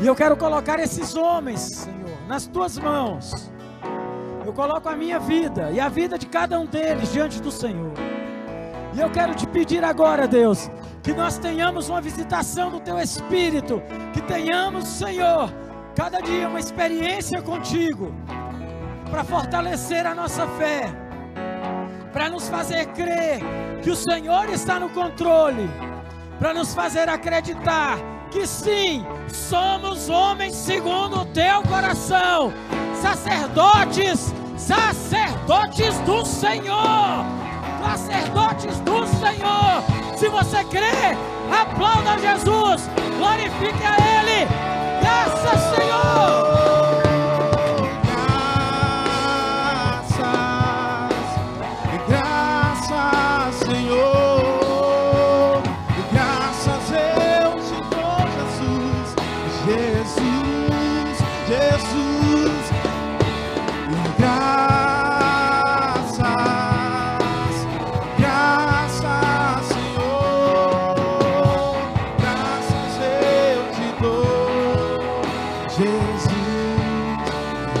E eu quero colocar esses homens, Senhor, nas tuas mãos. Eu coloco a minha vida e a vida de cada um deles diante do Senhor. E eu quero te pedir agora, Deus, que nós tenhamos uma visitação do teu Espírito, que tenhamos, Senhor, cada dia uma experiência contigo, para fortalecer a nossa fé, para nos fazer crer que o Senhor está no controle, para nos fazer acreditar que sim, somos homens segundo o teu coração, sacerdotes, sacerdotes do Senhor, sacerdotes do Senhor. Se você crê, aplauda Jesus, glorifique a Ele. Graças, Senhor. Jesus, Jesus, e graças, graças, Senhor, graças eu te dou, Jesus,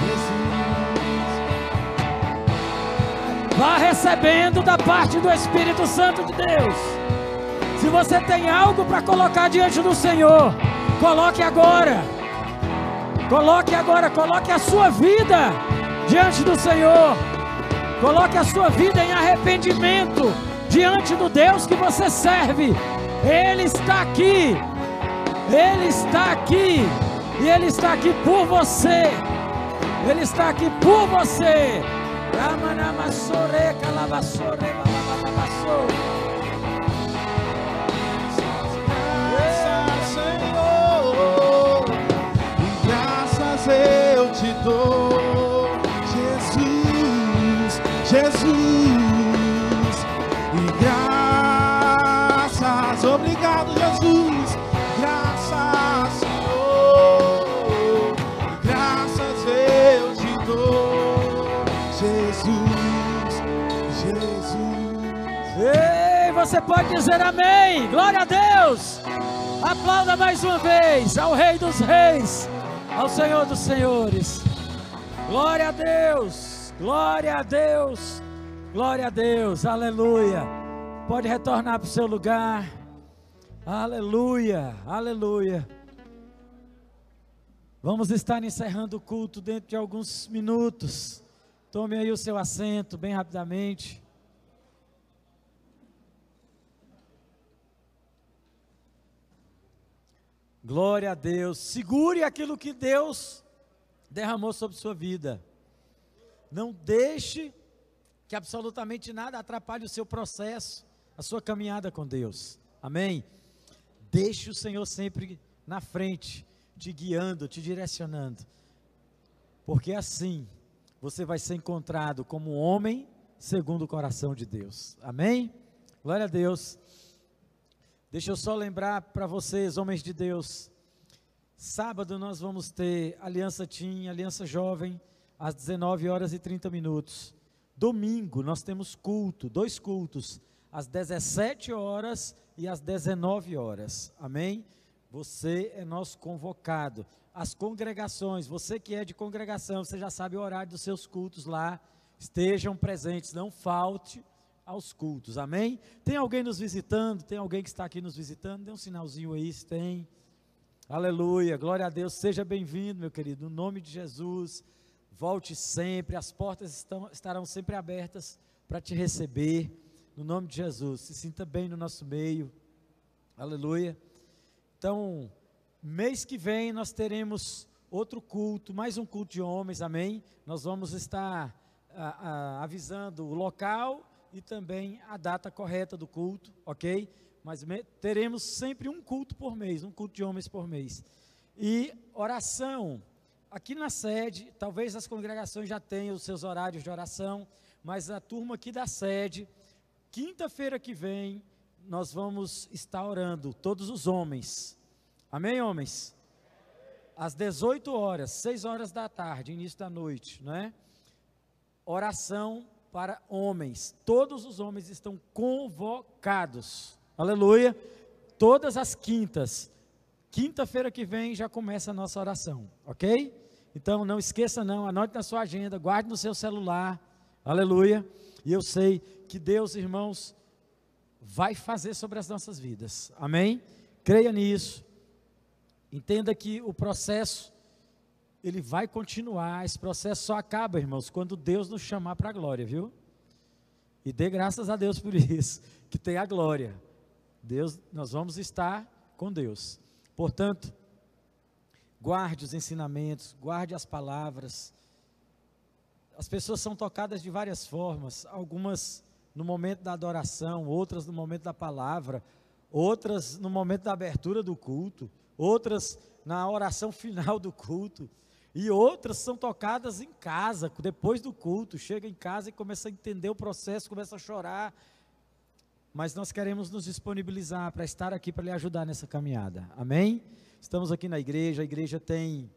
Jesus. Vá recebendo da parte do Espírito Santo de Deus. Se você tem algo para colocar diante do Senhor, coloque agora. Coloque agora, coloque a sua vida diante do Senhor. Coloque a sua vida em arrependimento diante do Deus que você serve. Ele está aqui. Ele está aqui. E ele está aqui por você. Ele está aqui por você. Pode dizer amém. Glória a Deus. Aplauda mais uma vez ao Rei dos Reis, ao Senhor dos Senhores. Glória a Deus. Glória a Deus. Glória a Deus. Aleluia. Pode retornar para o seu lugar. Aleluia. Aleluia. Vamos estar encerrando o culto dentro de alguns minutos. Tome aí o seu assento bem rapidamente. Glória a Deus. Segure aquilo que Deus derramou sobre sua vida. Não deixe que absolutamente nada atrapalhe o seu processo, a sua caminhada com Deus. Amém? Deixe o Senhor sempre na frente, te guiando, te direcionando. Porque assim você vai ser encontrado como um homem segundo o coração de Deus. Amém? Glória a Deus. Deixa eu só lembrar para vocês, homens de Deus. Sábado nós vamos ter Aliança Tim, Aliança Jovem, às 19 horas e 30 minutos. Domingo nós temos culto, dois cultos, às 17 horas e às 19 horas. Amém? Você é nosso convocado. As congregações, você que é de congregação, você já sabe o horário dos seus cultos lá. Estejam presentes, não falte aos cultos. Amém? Tem alguém nos visitando? Tem alguém que está aqui nos visitando? Dê um sinalzinho aí, se tem. Aleluia, glória a Deus. Seja bem-vindo, meu querido, no nome de Jesus. Volte sempre, as portas estão, estarão sempre abertas para te receber, no nome de Jesus. Se sinta bem no nosso meio, aleluia. Então, mês que vem nós teremos outro culto, mais um culto de homens, amém? Nós vamos estar a, a, avisando o local e também a data correta do culto, ok? Mas teremos sempre um culto por mês, um culto de homens por mês. E oração, aqui na sede, talvez as congregações já tenham os seus horários de oração, mas a turma aqui da sede, quinta-feira que vem, nós vamos estar orando, todos os homens. Amém, homens? Às 18 horas, 6 horas da tarde, início da noite, né? Oração para homens. Todos os homens estão convocados. Aleluia. Todas as quintas. Quinta-feira que vem já começa a nossa oração, ok? Então não esqueça não, anote na sua agenda, guarde no seu celular. Aleluia. E eu sei que Deus, irmãos, vai fazer sobre as nossas vidas. Amém? Creia nisso. Entenda que o processo ele vai continuar. Esse processo só acaba, irmãos, quando Deus nos chamar para a glória, viu? E dê graças a Deus por isso, que tem a glória. Deus, nós vamos estar com Deus. Portanto, guarde os ensinamentos, guarde as palavras. As pessoas são tocadas de várias formas, algumas no momento da adoração, outras no momento da palavra, outras no momento da abertura do culto, outras na oração final do culto, e outras são tocadas em casa, depois do culto, chega em casa e começa a entender o processo, começa a chorar. Mas nós queremos nos disponibilizar para estar aqui para lhe ajudar nessa caminhada. Amém? Estamos aqui na igreja, a igreja tem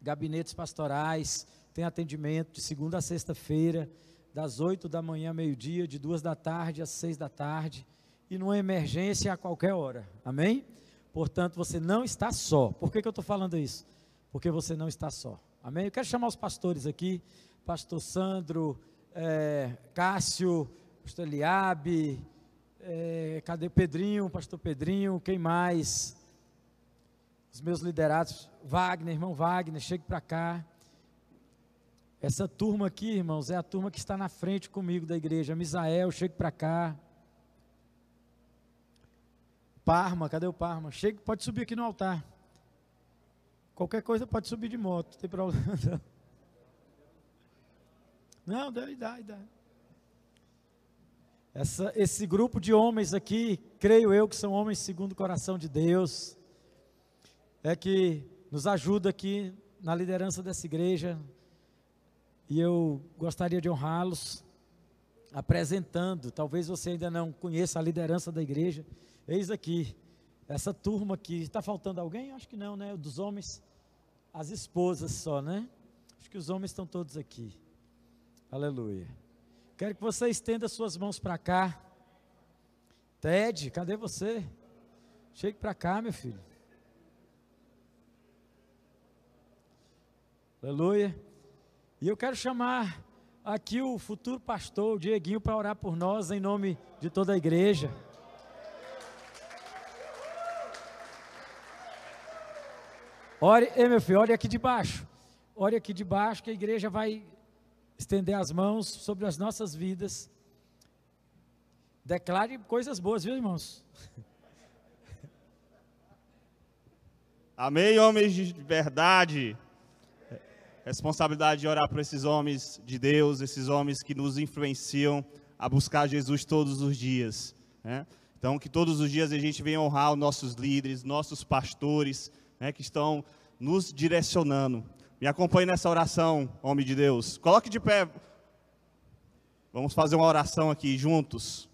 gabinetes pastorais, tem atendimento de segunda a sexta-feira, das oito da manhã ao meio-dia, de duas da tarde às seis da tarde, e numa emergência a qualquer hora. Amém? Portanto, você não está só. Por que, que eu estou falando isso? Porque você não está só. Amém? Eu quero chamar os pastores aqui, pastor Sandro, é, Cássio, pastor Eliabe, é, cadê Pedrinho, pastor Pedrinho, quem mais? os meus liderados, Wagner, irmão Wagner, chegue para cá. Essa turma aqui, irmãos, é a turma que está na frente comigo da igreja. Misael, chegue para cá. Parma, cadê o Parma? Chegue, pode subir aqui no altar. Qualquer coisa pode subir de moto, não tem problema. Não, dá, dá, dá. Essa, esse grupo de homens aqui, creio eu que são homens segundo o coração de Deus é que nos ajuda aqui na liderança dessa igreja. E eu gostaria de honrá-los apresentando. Talvez você ainda não conheça a liderança da igreja. Eis aqui, essa turma aqui. Está faltando alguém? Acho que não, né? Dos homens, as esposas só, né? Acho que os homens estão todos aqui. Aleluia. Quero que você estenda suas mãos para cá. Ted, cadê você? Chegue para cá, meu filho. Aleluia. E eu quero chamar aqui o futuro pastor, o Dieguinho, para orar por nós em nome de toda a igreja. Ore, ei, meu filho, olhe aqui de baixo. Ore aqui de baixo que a igreja vai estender as mãos sobre as nossas vidas. Declare coisas boas, viu, irmãos? Amém, homens de verdade responsabilidade de orar por esses homens de Deus, esses homens que nos influenciam a buscar Jesus todos os dias. Né? Então, que todos os dias a gente venha honrar os nossos líderes, nossos pastores, né, que estão nos direcionando. Me acompanhe nessa oração, homem de Deus. Coloque de pé. Vamos fazer uma oração aqui juntos.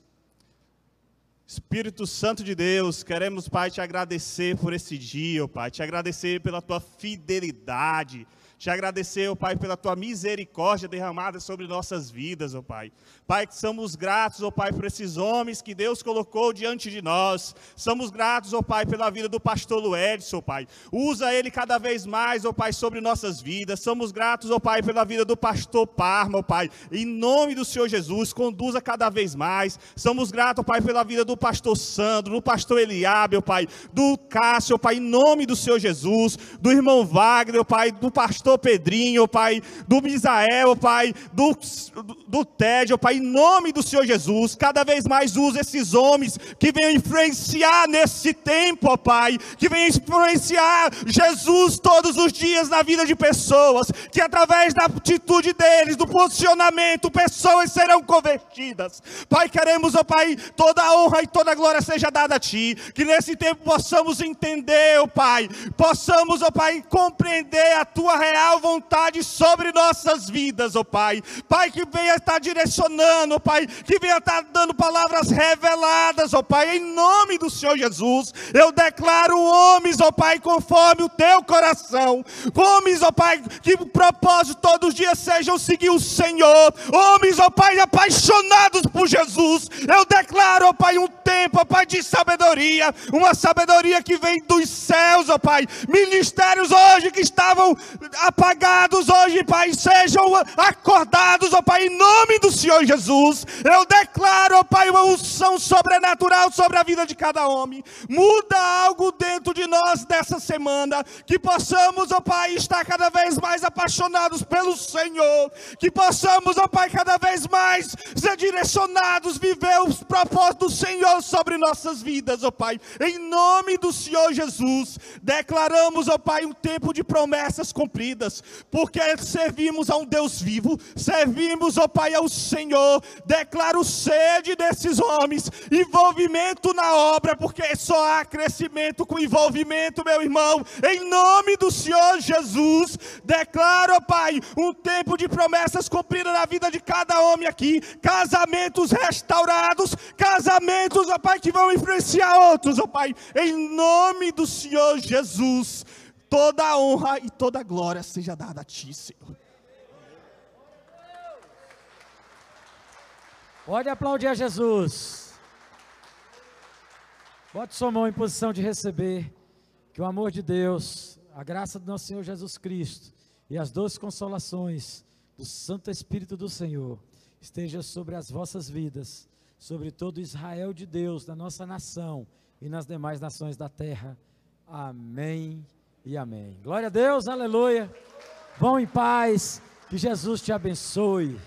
Espírito Santo de Deus, queremos, Pai, te agradecer por esse dia, Pai, te agradecer pela tua fidelidade, te agradecer, ó Pai, pela tua misericórdia derramada sobre nossas vidas, ó Pai. Pai, que somos gratos, ó Pai, por esses homens que Deus colocou diante de nós. Somos gratos, ó Pai, pela vida do pastor Luedson, ó Pai. Usa ele cada vez mais, ó Pai, sobre nossas vidas. Somos gratos, ó Pai, pela vida do pastor Parma, ó Pai. Em nome do Senhor Jesus, conduza cada vez mais. Somos gratos, ó Pai, pela vida do pastor Sandro, do pastor Eliabe, ó Pai, do Cássio, ó Pai, em nome do Senhor Jesus, do irmão Wagner, ó Pai, do pastor pastor Pedrinho, Pai, do Misael, Pai, do, do Tédio, Pai, em nome do Senhor Jesus, cada vez mais usa esses homens que venham influenciar nesse tempo, Pai, que venham influenciar Jesus todos os dias na vida de pessoas, que através da atitude deles, do posicionamento, pessoas serão convertidas. Pai, queremos, ó Pai, toda a honra e toda a glória seja dada a Ti, que nesse tempo possamos entender, ó Pai, possamos, ó Pai, compreender a Tua real real vontade sobre nossas vidas, ó oh Pai. Pai, que venha estar direcionando, oh Pai, que venha estar dando palavras reveladas, ó oh Pai, em nome do Senhor Jesus. Eu declaro homens, ó Pai, conforme o teu coração. Homens, ó Pai, que o propósito todos os dias sejam seguir o Senhor. Homens, ó Pai, apaixonados por Jesus. Eu declaro, ó Pai, um tempo, ó Pai, de sabedoria, uma sabedoria que vem dos céus, ó Pai. Ministérios hoje que estavam apagados hoje, Pai, sejam acordados, ó Pai, em nome do Senhor Jesus. Eu declaro, ó Pai, uma unção sobrenatural sobre a vida de cada homem. Muda algo dentro de nós dessa semana, que possamos, ó Pai, estar cada vez mais apaixonados pelo Senhor, que possamos, ó Pai, cada vez mais ser direcionados, viver os propósitos do Senhor sobre nossas vidas, ó Pai. Em nome do Senhor Jesus, declaramos, ó Pai, um tempo de promessas cumpridas vidas, porque servimos a um Deus vivo, servimos, ó Pai, ao Senhor. Declaro sede desses homens, envolvimento na obra, porque só há crescimento com envolvimento, meu irmão. Em nome do Senhor Jesus, declaro, ó Pai, um tempo de promessas cumpridas na vida de cada homem aqui, casamentos restaurados, casamentos, ó Pai, que vão influenciar outros, ó Pai, em nome do Senhor Jesus toda a honra e toda a glória seja dada a Ti, Senhor. Pode aplaudir a Jesus. Bote sua mão em posição de receber. Que o amor de Deus, a graça do nosso Senhor Jesus Cristo e as doces consolações do Santo Espírito do Senhor esteja sobre as vossas vidas, sobre todo Israel de Deus, da nossa nação e nas demais nações da terra. Amém e amém. Glória a Deus, aleluia. Vão em paz, que Jesus te abençoe.